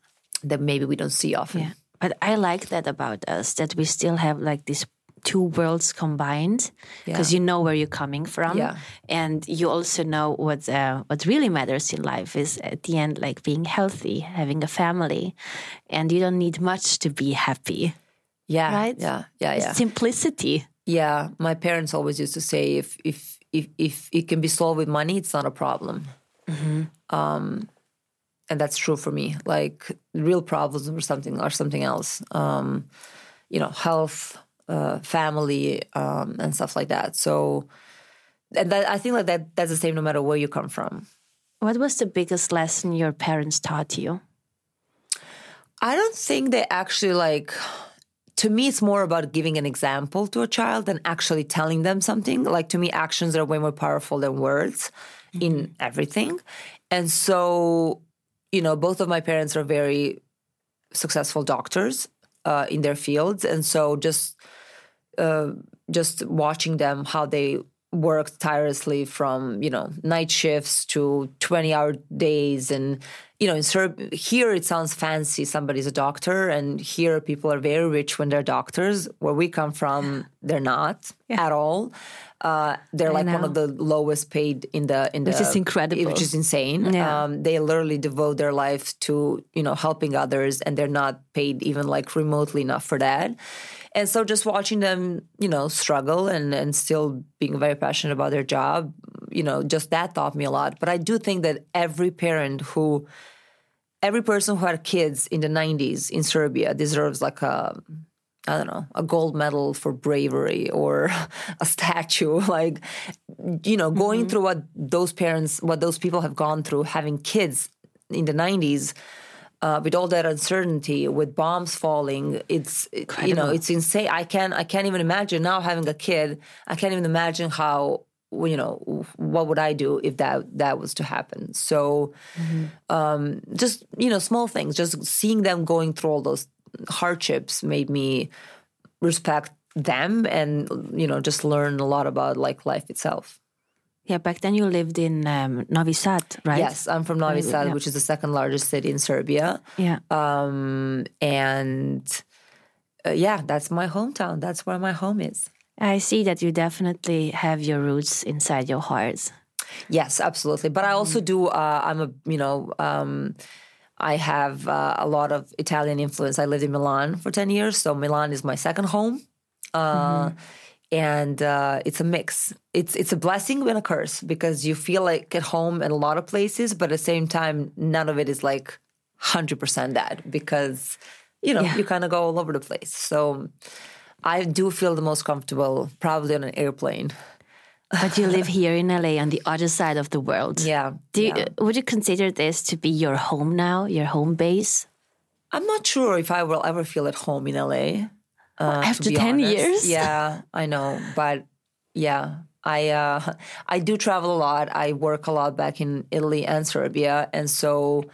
That maybe we don't see often. Yeah. But I like that about us that we still have like these two worlds combined because yeah. you know where you're coming from yeah. and you also know what uh, what really matters in life is at the end like being healthy having a family and you don't need much to be happy yeah. Right? Yeah. Yeah. Yeah. Simplicity. Yeah. My parents always used to say if if if if it can be solved with money, it's not a problem. Mm-hmm. Um, and that's true for me. Like real problems or something or something else. Um, you know, health, uh, family um, and stuff like that. So, and that, I think like that that's the same no matter where you come from. What was the biggest lesson your parents taught you? I don't think they actually like. To me, it's more about giving an example to a child than actually telling them something. Like to me, actions are way more powerful than words mm-hmm. in everything. And so, you know, both of my parents are very successful doctors uh, in their fields, and so just uh, just watching them how they worked tirelessly from you know night shifts to 20 hour days and you know in Serb- here it sounds fancy somebody's a doctor and here people are very rich when they're doctors where we come from they're not yeah. at all uh, they're I like know. one of the lowest paid in the in the which is incredible which is insane yeah. um, they literally devote their life to you know helping others and they're not paid even like remotely enough for that and so just watching them, you know, struggle and, and still being very passionate about their job, you know, just that taught me a lot. But I do think that every parent who, every person who had kids in the 90s in Serbia deserves like a, I don't know, a gold medal for bravery or a statue. Like, you know, going mm-hmm. through what those parents, what those people have gone through, having kids in the 90s uh, with all that uncertainty, with bombs falling, it's Incredible. you know it's insane. I can't I can't even imagine now having a kid. I can't even imagine how you know what would I do if that that was to happen. So mm-hmm. um, just you know small things, just seeing them going through all those hardships made me respect them and you know just learn a lot about like life itself. Yeah, back then you lived in um, Novi Sad, right? Yes, I'm from Novi Sad, yeah. which is the second largest city in Serbia. Yeah. Um, and uh, yeah, that's my hometown. That's where my home is. I see that you definitely have your roots inside your heart. Yes, absolutely. But I also do. Uh, I'm a you know. Um, I have uh, a lot of Italian influence. I lived in Milan for ten years, so Milan is my second home. Uh, mm-hmm and uh, it's a mix. It's it's a blessing and a curse because you feel like at home in a lot of places, but at the same time, none of it is like hundred percent that because you know yeah. you kind of go all over the place. So I do feel the most comfortable probably on an airplane. But you live here in LA on the other side of the world. Yeah. Do you, yeah. would you consider this to be your home now, your home base? I'm not sure if I will ever feel at home in LA. Uh, After ten honest. years, yeah, I know, but yeah, I uh, I do travel a lot. I work a lot back in Italy and Serbia, and so,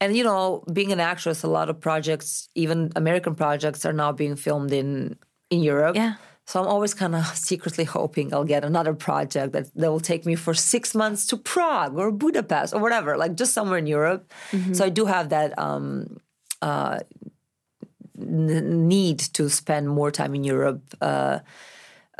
and you know, being an actress, a lot of projects, even American projects, are now being filmed in in Europe. Yeah. So I'm always kind of secretly hoping I'll get another project that, that will take me for six months to Prague or Budapest or whatever, like just somewhere in Europe. Mm-hmm. So I do have that um, uh, need to spend more time in Europe uh,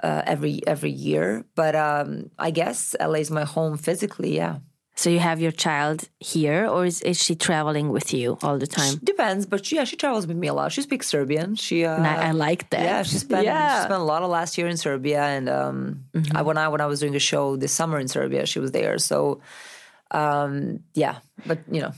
uh, every every year. But um, I guess LA is my home physically. Yeah. So you have your child here, or is, is she traveling with you all the time? She depends, but she, yeah, she travels with me a lot. She speaks Serbian. She, uh, I, I, like that. Yeah, she spent yeah. she spent a lot of last year in Serbia, and um, mm-hmm. I, when I when I was doing a show this summer in Serbia, she was there. So, um, yeah, but you know?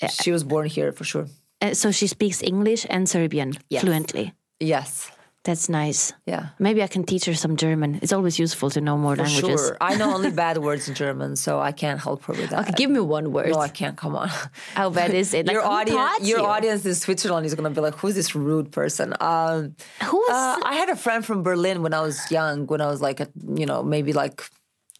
She, she was born here for sure. Uh, so she speaks English and Serbian yes. fluently. Yes. That's nice. Yeah. Maybe I can teach her some German. It's always useful to know more For languages. Sure. I know only bad words in German, so I can't help her with that. Okay, give me one word. No, I can't. Come on. How bad is it? Like, your audience, your you? audience in Switzerland is going to be like, "Who's this rude person?" Um, Who's? Uh, I had a friend from Berlin when I was young. When I was like, a, you know, maybe like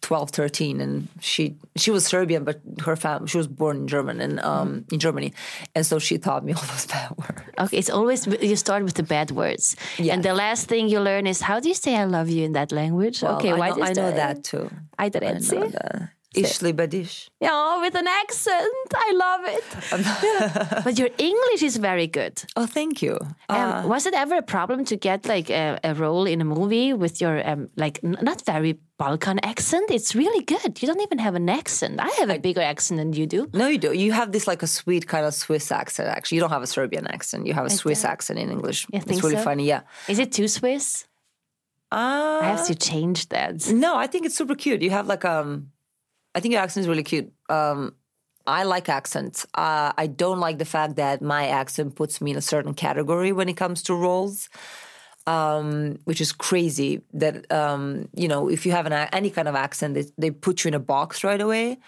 12 13 and she she was serbian but her family she was born in german and um in germany. And so she taught me all those bad words. Okay it's always you start with the bad words. Yes. and the last thing you learn is how do you say i love you in that language? Well, okay I why know, i know that too. I didn't see Ishli Badish. Yeah, with an accent. I love it. but your English is very good. Oh, thank you. Um, uh, was it ever a problem to get like a, a role in a movie with your um, like not very Balkan accent? It's really good. You don't even have an accent. I have a bigger accent than you do. No, you do. You have this like a sweet kind of Swiss accent. Actually, you don't have a Serbian accent. You have a Swiss accent in English. You it's really so? funny. Yeah. Is it too Swiss? Uh, I have to change that. No, I think it's super cute. You have like um I think your accent is really cute. Um, I like accents. Uh, I don't like the fact that my accent puts me in a certain category when it comes to roles. um, which is crazy. That um, you know, if you have an, any kind of accent, they, they put you in a box right away.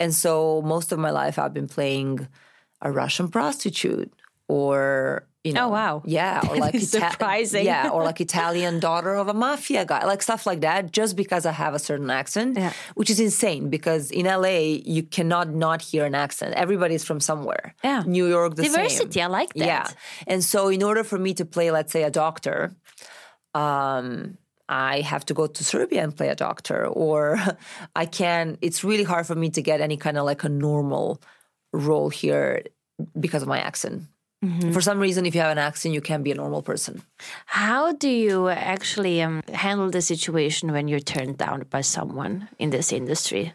And so most of my life, I've been playing a Russian prostitute or you know, Oh, wow. yeah, or like is surprising. yeah, or like Italian daughter of a mafia guy, like stuff like that, just because I have a certain accent, Yeah. which is insane because in LA you cannot not hear an accent. Everybody's from somewhere. Yeah. New York, the Diversity, same. I like that. Yeah, and so in order for me to play, let's say, a doctor, um, I have to go to Serbia and play a doctor, or I can. It's really hard for me to get any kind of like a normal role here because of my accent. Mm-hmm. For some reason, if you have an accent, you can't be a normal person. How do you actually um, handle the situation when you're turned down by someone in this industry?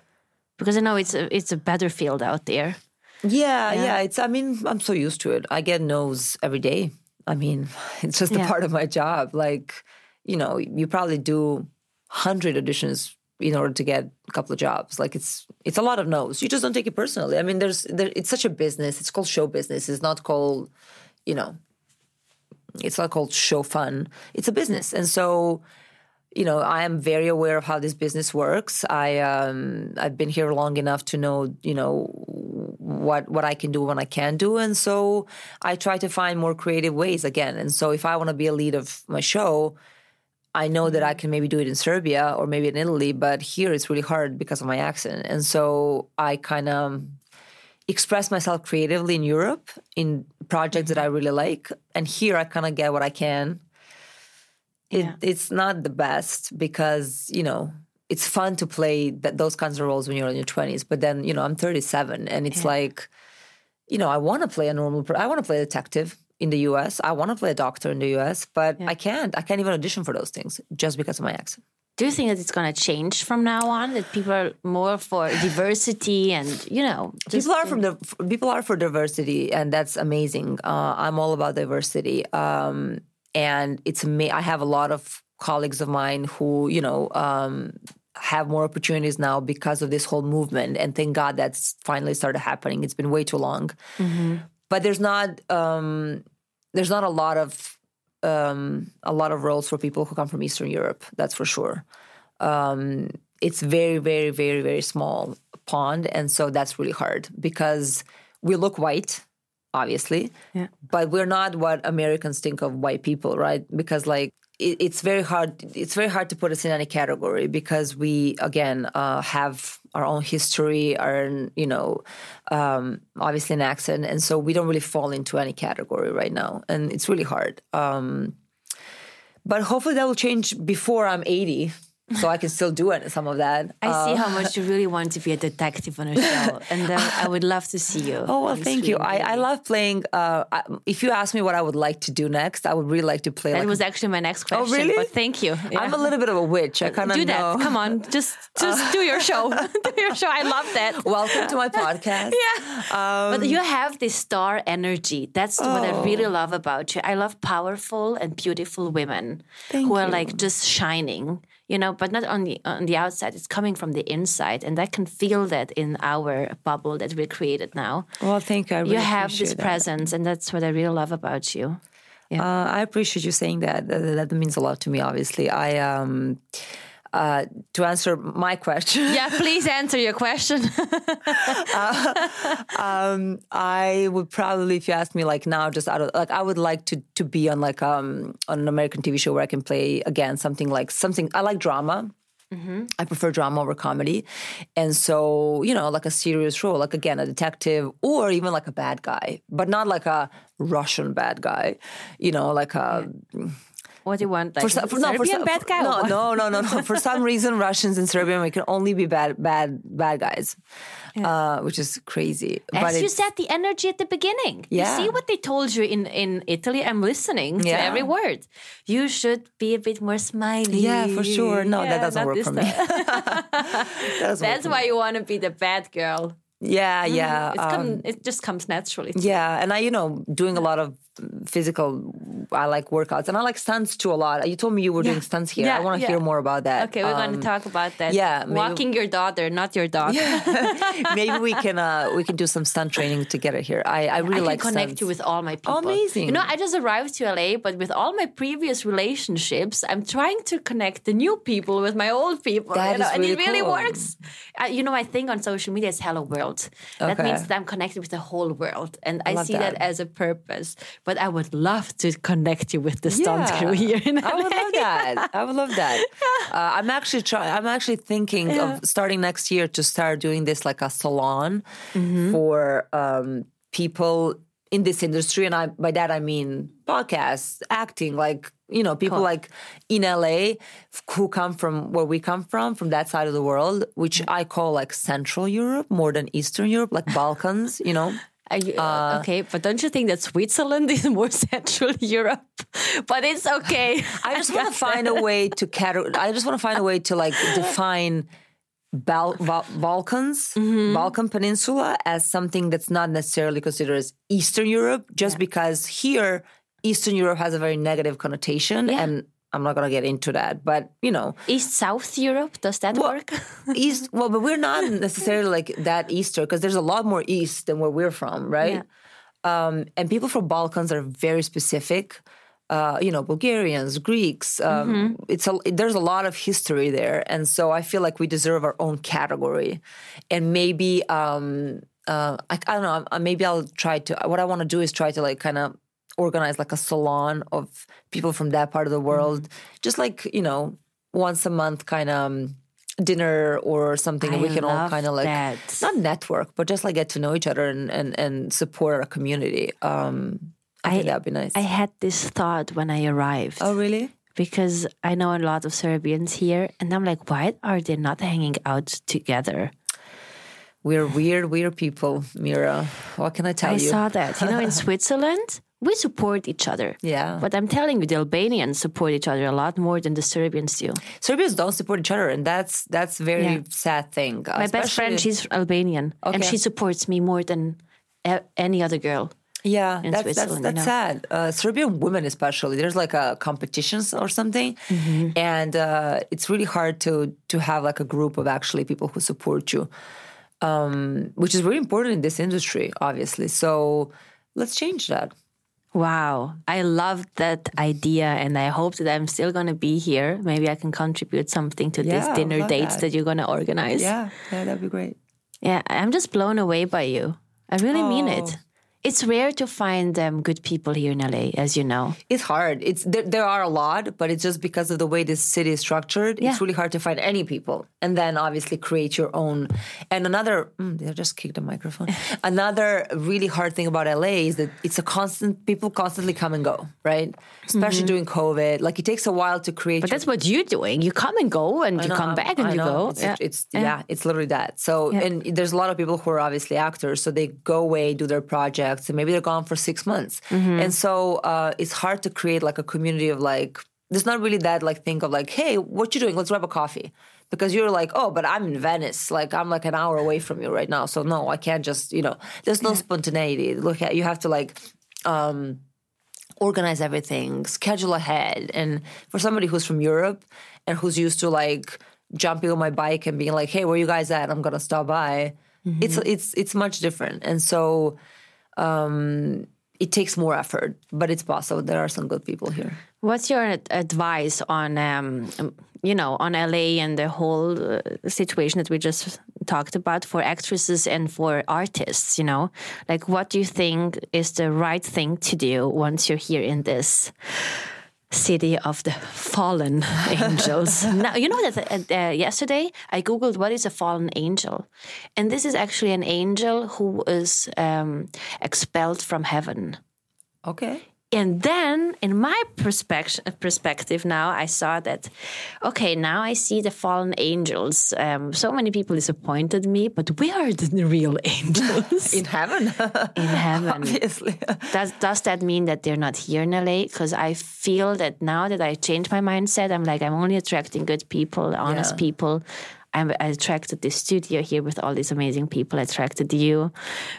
Because I know it's a, it's a better field out there. Yeah, yeah, It's. I mean, I'm so used to it. I get no's every day. I mean, it's just a part of my job. Like, you know, you probably do hundred auditions in order to get a couple of jobs. Like, it's it's a lot of no's. You just don't take it personally. I mean, there's there, it's such a business. It's called show business. It's not called, you know, it's not called show fun. It's a business, and so you know I am very aware of how this business works. I um, I've been here long enough to know you know what what I can do when I can do, and so I try to find more creative ways again. And so if I want to be a lead of my show. I know that I mm-hmm. can maybe do it in Serbia or maybe in Italy, but here it's really hard because of my accent. And so I kind of express myself creatively in Europe in projects that mm-hmm. I really like. And here I kind of get what I can. It, Yeah. It's not the best because, you know, it's fun to play that, those kinds of roles when you're in your 20s. But then, you know, I'm 37 and it's like, you know, I want to play a normal, I want to play a detective in the US. I want to play a doctor in the US, but I can't. I can't even audition for those things just because of my accent. Do you think that it's going to change from now on? That people are more for diversity and you know, people are from the people are for diversity, and that's amazing. Uh, I'm all about diversity, um, and it's ama- I have a lot of colleagues of mine who you know um, have more opportunities now because of this whole movement, and thank God that's finally started happening. It's been way too long, but there's not um, there's not a lot of um, a lot of roles for people who come from Eastern Europe. That's for sure um, it's very, very, very, very small pond, and so that's really hard because we look white, obviously, Yeah. but we're not what Americans think of white people, right? Because like it, it's very hard. It's very hard to put us in any category because we again uh, have our own history, our you know, um, obviously an accent, and so we don't really fall into any category right now, and it's really hard. Um, but hopefully that will change before I'm 80, so I can still do it. Some of that. I Uh, see how much you really want to be a detective on a show, and uh, I would love to see you. Oh well, thank you. I, I love playing. Uh, I, if you ask me what I would like to do next, I would really like to play. That like was actually my next question. Oh, really? But thank you. I'm a little bit of a witch. I kind of do that. know. Come on, just just do your show. do your show. I love that. Welcome to my podcast. Yeah. but you have this star energy. That's what I Oh. really love about you. I love powerful and beautiful women who are like just shining, you know, but not on the on the outside. It's coming from the inside. And I can feel that in our bubble that we created now. Well, thank you. I really you have this that. presence and that's what I really love about you. Uh, I appreciate you saying that. That, that means a lot to me. Obviously, I um, uh, to answer my question. Yeah, please answer your question. um I would probably, if you ask me, like now, just out of like, I would like to to be on like um on an American TV show where I can play again something like something. I like drama. I prefer drama over comedy, and so you know, like a serious role, like again a detective, or even like a bad guy, but not like a Russian bad guy. You know, like a what do you want? Like for some, for, no, Serbian some, bad guy? No, no, no, no, no. For some reason, Russians and Serbian we can only be bad, bad, bad guys, uh, which is crazy. As you said, the energy at the beginning. Yeah. You see what they told you in, in Italy? I'm listening to Yeah. every word. You should be a bit more smiley. Yeah, for sure. No, that doesn't work for me. That That's for why you want to be the bad girl. me. Yeah, yeah, It's um, come, it just comes naturally. yeah. And I, you know, doing a lot of physical. I like workouts and I like stunts too a lot. You told me you were doing stunts here. Yeah, I want to yeah. hear more about that. Okay, we're going Um, to talk about that. yeah, maybe- walking your daughter, not your dog. Maybe we can uh, we can do some stunt training together here. I, I really I like connect stunts. you with all my people. Amazing. You know, I just arrived to LA, but with all my previous relationships, I'm trying to connect the new people with my old people. That you know, is and it really really cool. works. Uh, you know, my thing on social media is hello world. That means that I'm connected with the whole world, and I love see that. that. as a purpose. But I would love to connect you with the stunt Yeah. crew here in LA. I would love that. I would love that. Uh, I'm actually trying. I'm actually thinking of starting next year to start doing this like a salon Mm-hmm. for um, people in this industry, and I by that I mean podcasts, acting, like you know, people Cool. like in LA who come from where we come from, from that side of the world, which Mm. I call like Central Europe more than Eastern Europe, like Balkans. You know. You- uh, okay, but don't you think that Switzerland is more Central Europe? But it's okay. I just want to find a way to categorize. I just want to find a way to like define Bal- Bal- Balkans, Mm-hmm. Balkan Peninsula as something that's not necessarily considered as Eastern Europe, just because here Eastern Europe has a very negative connotation, Yeah. and I'm not gonna get into that. But you know, East South Europe, does that work? East. Well, but we're not necessarily like that Eastern because there's a lot more East than where we're from, right? Um, and people from Balkans are very specific. Uh, you know, Bulgarians, Greeks. Um, It's a there's a lot of history there, and so I feel like we deserve our own category, and maybe um, uh, I, I don't know. Maybe I'll try to. What I want to do is try to like kind of organize like a salon of people from that part of the world, just like you know, once a month kind of. Um, dinner or something and we can all kind of like that. not network but just like get to know each other and and, and support our community um I, think that'd be nice I had this thought when I arrived oh really because I know a lot of Serbians here, and I'm like, why are they not hanging out together? we're weird weird people mira what can i tell I you I saw that. You know, in Switzerland, we support each other. Yeah. But I'm telling you, the Albanians support each other a lot more than the Serbians do. serbians don't support each other and that's that's very Yeah. sad thing My best friend, she's Albanian, and she supports me more than any other girl. Yeah, that's that's, that's sad. Uh, Serbian women, especially, there's like a competitions or something, Mm-hmm. and uh, it's really hard to to have like a group of actually people who support you, um, which is very important in this industry, obviously. So let's change that. Wow, I love that idea, and I hope that I'm still going to be here. Maybe I can contribute something to Yeah, these dinner dates that. that you're going to organize. Yeah, yeah, that'd be great. Yeah, I'm just blown away by you. I really mean it. Oh, It's rare to find um, good people here in LA, as you know. It's hard. It's there, there are a lot, but it's just because of the way this city is structured. Yeah. It's really hard to find any people, and then obviously create your own. And another, mm, they just kicked the microphone. another really hard thing about LA is that it's a constant. People constantly come and go, right? Especially during COVID, like it takes a while to create. Mm-hmm. But your that's what you're doing. You come and go, and you come back and I you know. go. It's, yeah. it's yeah. it's literally that. So and there's a lot of people who are obviously actors, so they go away, do their projects, and maybe they're gone for six months. Mm-hmm. And so uh, it's hard to create like a community of like. There's not really that like think of like, hey, what you doing? Let's grab a coffee. Because you're like, oh, but I'm in Venice. Like I'm like an hour away from you right now. So no, I can't just, you know, there's no spontaneity. Look at you have to like um organize everything, schedule ahead. And for somebody who's from Europe and who's used to like jumping on my bike and being like, "Hey, where you guys at? I'm gonna stop by." It's it's it's much different, and so um, it takes more effort, but it's possible. There are some good people here. What's your advice on, um, you know, on LA and the whole uh, situation that we just talked about for actresses and for artists? You know, like what do you think is the right thing to do once you're here in this city of the fallen angels? now, you know that uh, uh, yesterday I googled what is a fallen angel, and this is actually an angel who is um, expelled from heaven. Okay. And then, in my perspective, perspective now, I saw that, okay, now I see the fallen angels. Um, so many people disappointed me, but we are the real angels In heaven, in heaven. obviously. Does, does that mean that they're not here in LA? Because I feel that now that I changed my mindset, I'm like, I'm only attracting good people, honest Yeah. people. I attracted this studio here with all these amazing people. I attracted you.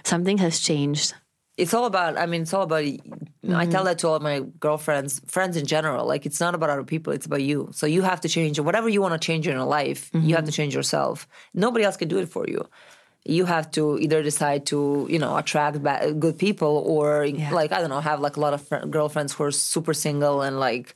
Something has changed. It's all about i mean it's all about i mm-hmm. tell that to all my girlfriends friends in general like it's not about other people it's about you. So you have to change whatever you want to change in your life you have to mm-hmm. change yourself. Nobody else can do it for you. You have to either decide to you know attract ba- good people or like i don't know have like a lot of fr- girlfriends who are super single and like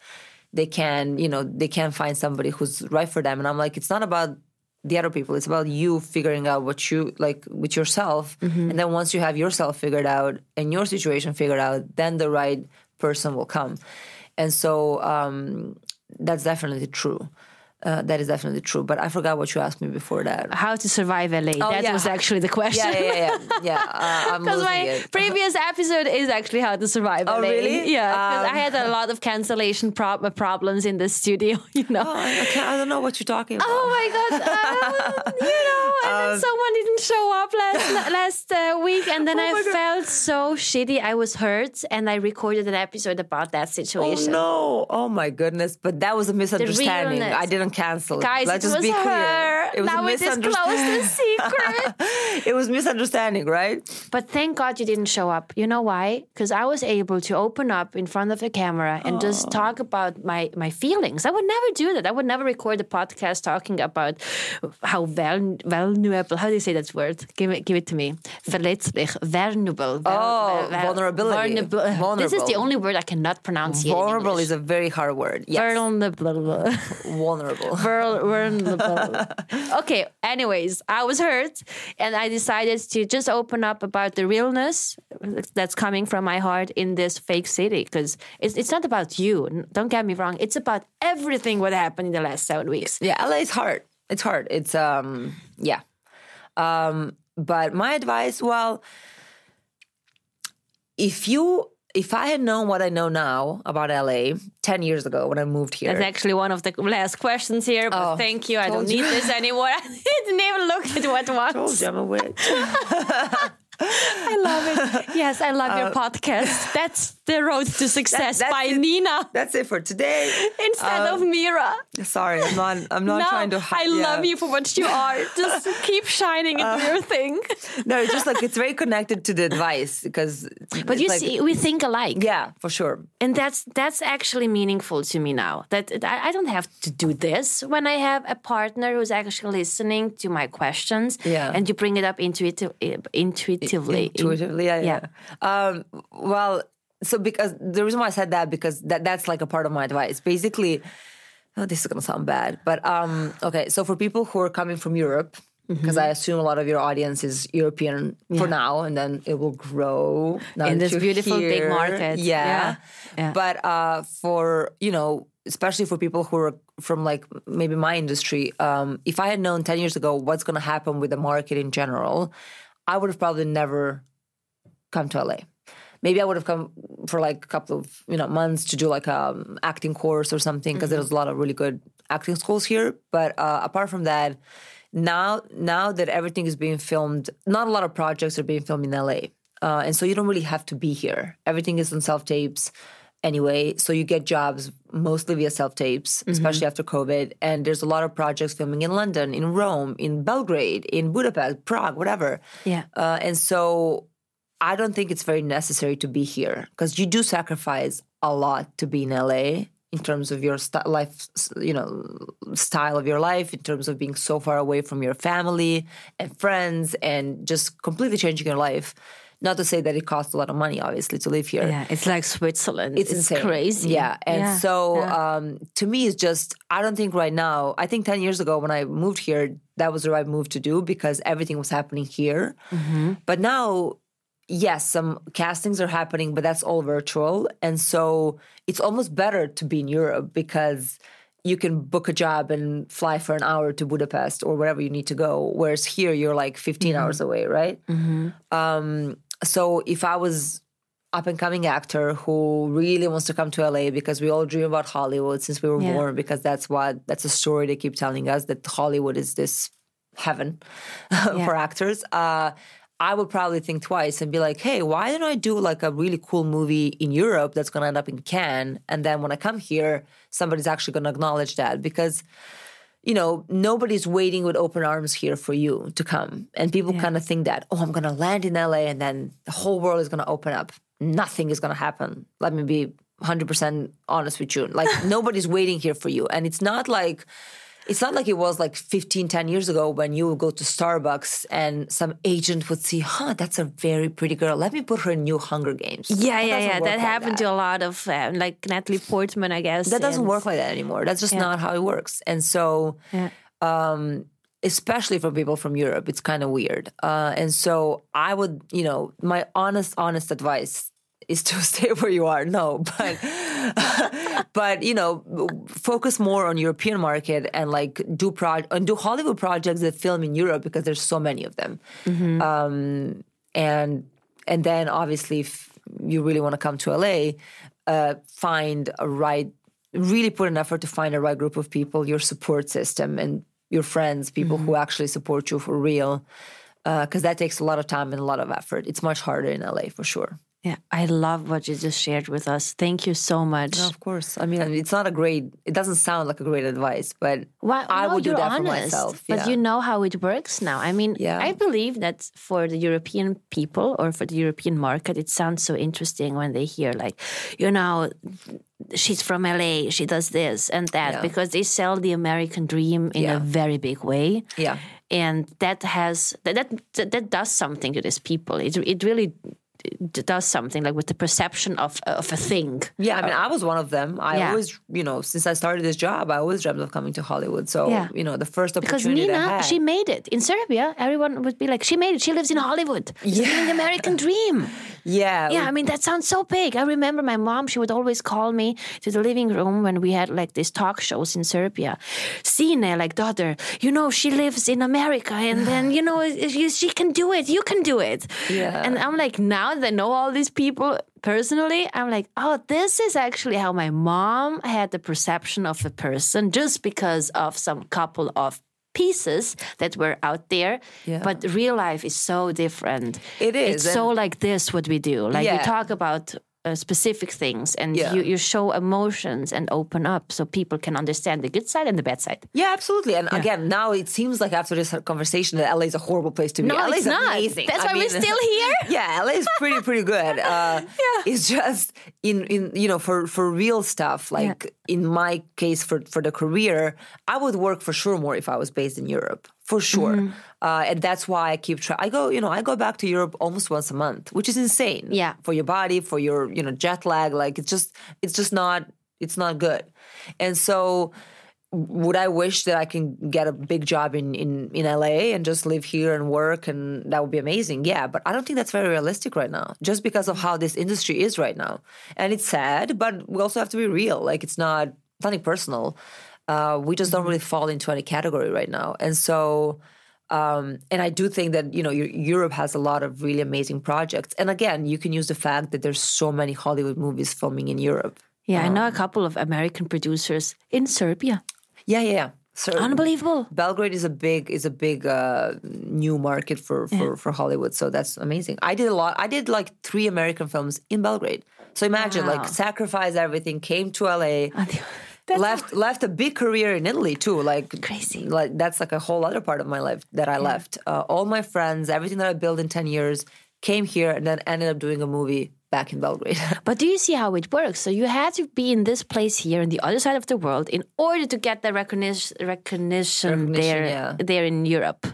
they can you know they can't find somebody who's right for them. And i'm like it's not about the other people. It's about you figuring out what you like with yourself. And then once you have yourself figured out and your situation figured out then the right person will come. And so um, that's definitely true uh, that is definitely true but i forgot what you asked me before that How to survive LA? that yeah. was actually the question. yeah yeah yeah yeah uh, Because my it previous episode is actually how to survive LA. Oh, LA. really? Yeah, because I Um, had a lot of cancellation prob- problems in the studio. You know. Oh, I, I don't know what you're talking about Oh my god! Uh, you know, and Um, then someone didn't show up last last uh, week, and then Oh I felt so shitty. I was hurt, and I recorded an episode about that situation. Oh situation. no! Oh my goodness! But that was a misunderstanding. I didn't cancel. it. Guys, Let's it just was be clear. her. It was now a we disclosed the secret. it was misunderstanding, right? But thank God you didn't show up. You know why? Because I was able to open up in front of the camera and just talk about my my feelings. I would never do that. I would never record a podcast talking about how vel- vulnerable. How do you say that word? Give it, give it to me. Verletzlich, vulnerable. Oh, vel- vulnerability. vulnerable. This is the only word I cannot pronounce Vulnerable is a very hard word. Yes. vulnerable. Vulnerable. Vul- vulnerable. okay. Anyways, I was hurt, and I decided to just open up about the realness that's coming from my heart in this fake city because it's it's not about you. Don't get me wrong. It's about everything what happened in the last seven weeks. Yeah, LA is hard. It's hard. It's um yeah. Um but my advice, well, if you if I had known what I know now about LA 10 years ago when I moved here. That's actually one of the last questions here. But Oh, thank you. I don't need this anymore. I didn't even look at what Told was. you I'm a witch. I love it. Yes, I love your uh, podcast. That's the road to success that's by it. Nina That's it for today. instead of Mira. Sorry, I'm not I'm not no, trying to I love you for what you are. Just keep shining and do Uh, your thing. No, it's just like it's very connected to the advice because But you like- see, we think alike, Yeah, for sure. and that's that's actually meaningful to me now. That I, I don't have to do this when I have a partner who's actually listening to my questions. Yeah. and you bring it up intuitive, intuitively. intuitively yeah, yeah um well so because the reason why i said that because that that's like a part of my advice basically oh this is gonna sound bad but um okay so for people who are coming from europe because I assume a lot of your audience is European for now, and then it will grow In this beautiful big market. Yeah, Yeah. Yeah. but uh, for you know, especially for people who are from like maybe my industry, um, if I had known ten years ago what's going to happen with the market in general, I would have probably never come to LA. Maybe I would have come for like a couple of you know months to do like a um, acting course or something because there's a lot of really good acting schools here. But uh, apart from that, now now that everything is being filmed, not a lot of projects are being filmed in LA, uh, and so you don't really have to be here. Everything is on self tapes anyway, so you get jobs mostly via self tapes, especially after COVID. And there's a lot of projects filming in London, in Rome, in Belgrade, in Budapest, Prague, whatever. Yeah. Uh, and so I don't think it's very necessary to be here because you do sacrifice a lot to be in LA in terms of your st- life, you know, style of your life, in terms of being so far away from your family and friends and just completely changing your life. Not to say that it costs a lot of money, obviously, to live here Yeah, it's like Switzerland. it's, insane. crazy. Yeah. And Yeah, so yeah. um, to me, it's just, I don't think right now, I think 10 years ago when I moved here, that was the right move to do because everything was happening here. Mm-hmm. But now, yes, some castings are happening, but that's all virtual. And so it's almost better to be in Europe because you can book a job and fly for an hour to Budapest or wherever you need to go. Whereas here, you're like 15 Mm-hmm. hours away, right? Um, so if I was up and coming actor who really wants to come to LA because we all dream about Hollywood since we were Yeah. born because that's what that's a story they keep telling us that Hollywood is this heaven for actors. Uh, I would probably think twice and be like, hey, why don't I do like a really cool movie in Europe that's going to end up in Cannes? And then when I come here, somebody's actually going to acknowledge that because you know, nobody's waiting with open arms here for you to come. And people Yeah. kind of think that, oh, I'm going to land in LA and then the whole world is going to open up. Nothing is going to happen. Let me be 100% honest with you. Like, nobody's waiting here for you. And it's not like, it's not like it was like 15, 10 years ago when you would go to Starbucks and some agent would see, huh, that's a very pretty girl. Let me put her in new Hunger Games. Yeah, yeah, yeah. That like happened that. to a lot of uh, like Natalie Portman, I guess. That doesn't and- work like that anymore. That's just Yeah. not how it works. And so, Yeah. um, especially for people from Europe, it's kind of weird. Uh, and so, I would, you know, my honest, honest advice is to stay where you are. No, but but you know, focus more on European market and like do pro and do Hollywood projects that film in Europe because there's so many of them. Um, and and then obviously, if you really want to come to LA, uh, find a right, really put an effort to find a right group of people, your support system, and your friends, people who actually support you for real. Because that takes a lot of time and a lot of effort. It's much harder in LA for sure. Yeah, I love what you just shared with us. Thank you so much. No, of course. I mean, it's not a great. It doesn't sound like a great advice, but Well, I no, would do that for myself. But yeah. you know how it works now. I mean, Yeah. I believe that for the European people or for the European market, it sounds so interesting when they hear like, you know, she's from LA, she does this and that Yeah. because they sell the American dream in Yeah. a very big way. yeah, and that has that that, that does something to these people. It it really does something like with the perception of of a thing. yeah. I mean, I was one of them. I Yeah. always, you know, since I started this job, I always dreamt of coming to Hollywood. So, Yeah. you know, the first Because opportunity I Nina, she made it in Serbia. Everyone would be like, "She made it. She lives in Hollywood. She's living the American dream." yeah, Yeah, I mean that sounds so big. I remember my mom; she would always call me to the living room when we had like these talk shows in Serbia. Sine, like daughter, you know she lives in America, and then you know she can do it. You can do it. Yeah. And I'm like, now that I know all these people personally, I'm like, oh, this is actually how my mom had the perception of a person just because of some couple of pieces that were out there. Yeah. but real life is so different. It is, it's so like this what we do. Like we talk about uh, specific things and Yeah. you, you show emotions and open up so people can understand the good side and the bad side Yeah, absolutely. And again, now it seems like after this conversation that LA is a horrible place to be. No, LA it's is not. amazing. That's I why we're still here. yeah, LA is pretty pretty good. Uh, It's just in in you know for for real stuff like in my case for for the career, I would work for sure more if I was based in Europe for sure. Mm-hmm. Uh, and that's why I keep trying. I go, you know, I go back to Europe almost once a month, which is insane. Yeah. for your body, for your you know jet lag. Like it's just it's just not it's not good. And so would I wish that I can get a big job in, in, in LA and just live here and work and that would be amazing? Yeah, but I don't think that's very realistic right now, just because of how this industry is right now. And it's sad, but we also have to be real. Like it's not nothing personal. Uh, we just don't really fall into any category right now. And so um, and I do think that you know Europe has a lot of really amazing projects. And again, you can use the fact that there's so many Hollywood movies filming in Europe. yeah i know a couple of american producers in serbia Yeah, yeah, yeah. So unbelievable Belgrade is a big is a big uh, new market for, for, for Hollywood, so that's amazing. I did a lot. I did like three American films in Belgrade. So imagine Wow. like sacrifice everything, came to LA, That's left left a big career in Italy too. Like Crazy. Like that's like a whole other part of my life that I left. Uh, all my friends, everything that I built in ten years, came here and then ended up doing a movie back in Belgrade. But do you see how it works? So you had to be in this place here in the other side of the world in order to get the recognition recognition, Recognition, there yeah. there in Europe.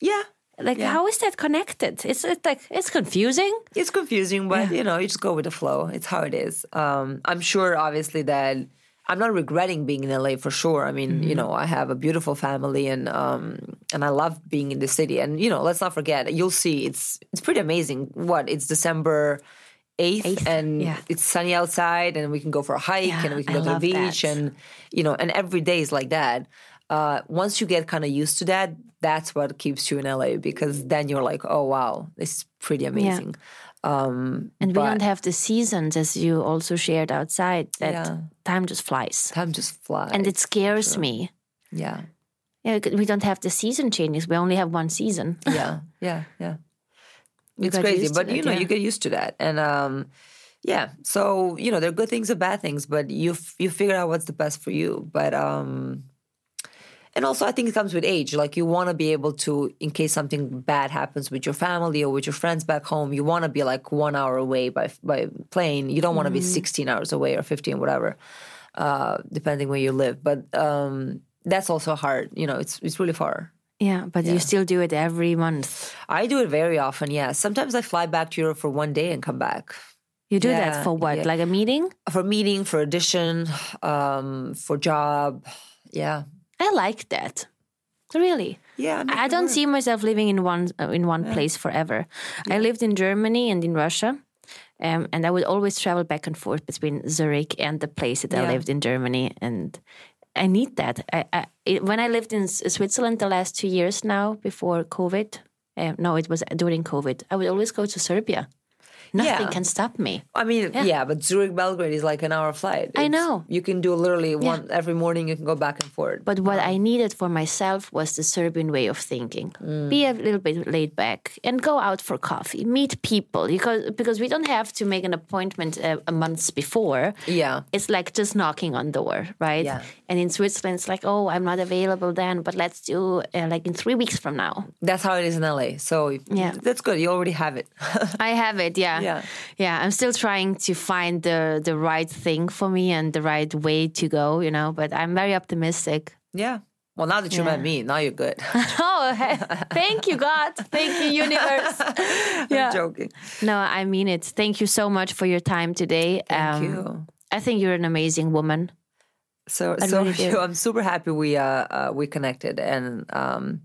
yeah. Like how is that connected? It's, it's like it's confusing. It's confusing, but you know, you just go with the flow. It's how it is. Um, I'm sure, obviously, that I'm not regretting being in LA for sure. I mean, you know, I have a beautiful family, and um, and I love being in the city. And you know, let's not forget, you'll see, it's it's pretty amazing. What it's December. 8th, 8th, and yeah. it's sunny outside and we can go for a hike Yeah, and we can I go to the beach that. and you know and every day is like that uh, once you get kind of used to that that's what keeps you in la because then you're like oh wow this is pretty amazing um, And we don't have the seasons as you also shared outside. That Yeah. time just flies. time just flies And it scares me. yeah Yeah, we don't have the season changes. We only have one season. yeah yeah yeah You it's crazy but you that, know yeah. you get used to that and um yeah so you know there are good things and bad things but you f- you figure out what's the best for you but um and also I think it comes with age. Like you want to be able to, in case something bad happens with your family or with your friends back home, you want to be like one hour away by by plane. You don't want to be 16 hours away or 15, whatever, uh, depending where you live. But um, that's also hard. You know, it's it's really far. Yeah, but you still do it every month. I do it very often. Yeah, sometimes I fly back to Europe for one day and come back. You do Yeah, that for what? yeah. Like a meeting? for meeting, for audition, um, for job. Yeah, I like that. Really. yeah. I don't work. see myself living in one uh, in one place forever. I lived in Germany and in Russia, um, and I would always travel back and forth between Zurich and the place that I lived in Germany. And I need that. I, I, it, when I lived in S- Switzerland the last two years now before COVID, uh, no, it was during COVID. I would always go to Serbia. Nothing Yeah. can stop me. I mean, yeah. but Zurich Belgrade is like an hour flight. I know. You can do literally one every morning. You can go back and forth. But what I needed for myself was the Serbian way of thinking. Be a little bit laid back and go out for coffee, meet people because because we don't have to make an appointment uh, a month before. yeah, It's like just knocking on door, right? Yeah. And in Switzerland, it's like, oh, I'm not available then, but let's do uh, like in three weeks from now. that's how it is in LA. So Yeah. that's good. You already have it. I have it, yeah. Yeah. Yeah, I'm still trying to find the the right thing for me and the right way to go, you know, but I'm very optimistic. yeah. Well, now that you met me, now you're good. Oh, thank you, God. Thank you, universe. I'm joking. No, I mean it. Thank you so much for your time today. Thank Um, you. I think you're an amazing woman. So, so really I'm super happy we uh, uh we connected, and um,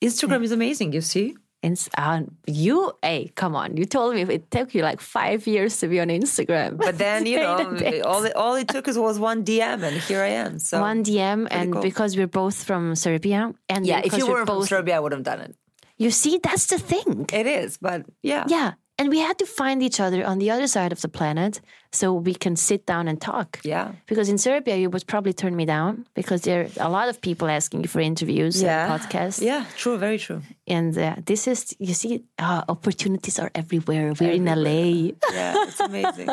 Instagram is amazing. You see, And uh, you, hey, come on. You told me it took you like five years to be on Instagram. but then you know, all it, all it took us was one DM, and here I am. So One DM, and cool. because we're both from Serbia, and yeah, if you we're were from both, Serbia, I would have done it. you see, that's the thing. It is, but yeah, Yeah, and we had to find each other on the other side of the planet so we can sit down and talk. yeah. Because in Serbia, you would probably turn me down because there are a lot of people asking you for interviews Yeah. and podcasts. Yeah, true, very true. And uh, this is, you see, uh, opportunities are everywhere. We're in LA. Yeah, it's amazing.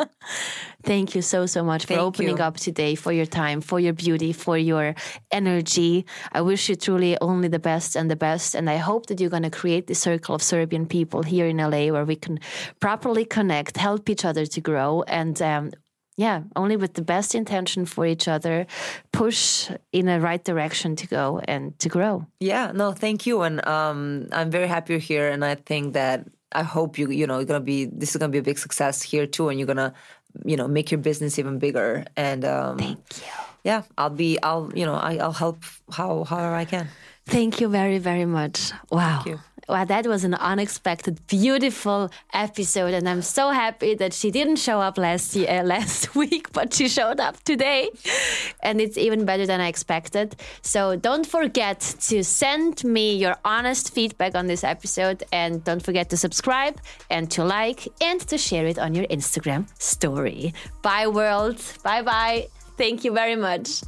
Thank you so, so much for opening you. up today, for your time, for your beauty, for your energy. I wish you truly only the best and the best. And I hope that you're going to create the circle of Serbian people here in LA where we can properly connect, help each other to grow. And um, yeah, only with the best intention for each other, push in the right direction to go and to grow. yeah, no, thank you, and um, I'm very happy you're here, and I think that I hope you, you know, you're gonna be this is gonna be a big success here too, and you're gonna, you know, make your business even bigger. And um, Thank you. yeah, I'll be, I'll, you know, I, I'll help how however I can. Thank you very, very much. Wow. Wow, that was an unexpected, beautiful episode, and I'm so happy that she didn't show up last year, uh, last week, but she showed up today, and it's even better than I expected. So don't forget to send me your honest feedback on this episode, and don't forget to subscribe and to like and to share it on your Instagram story. Bye, world. Bye, bye. Thank you very much.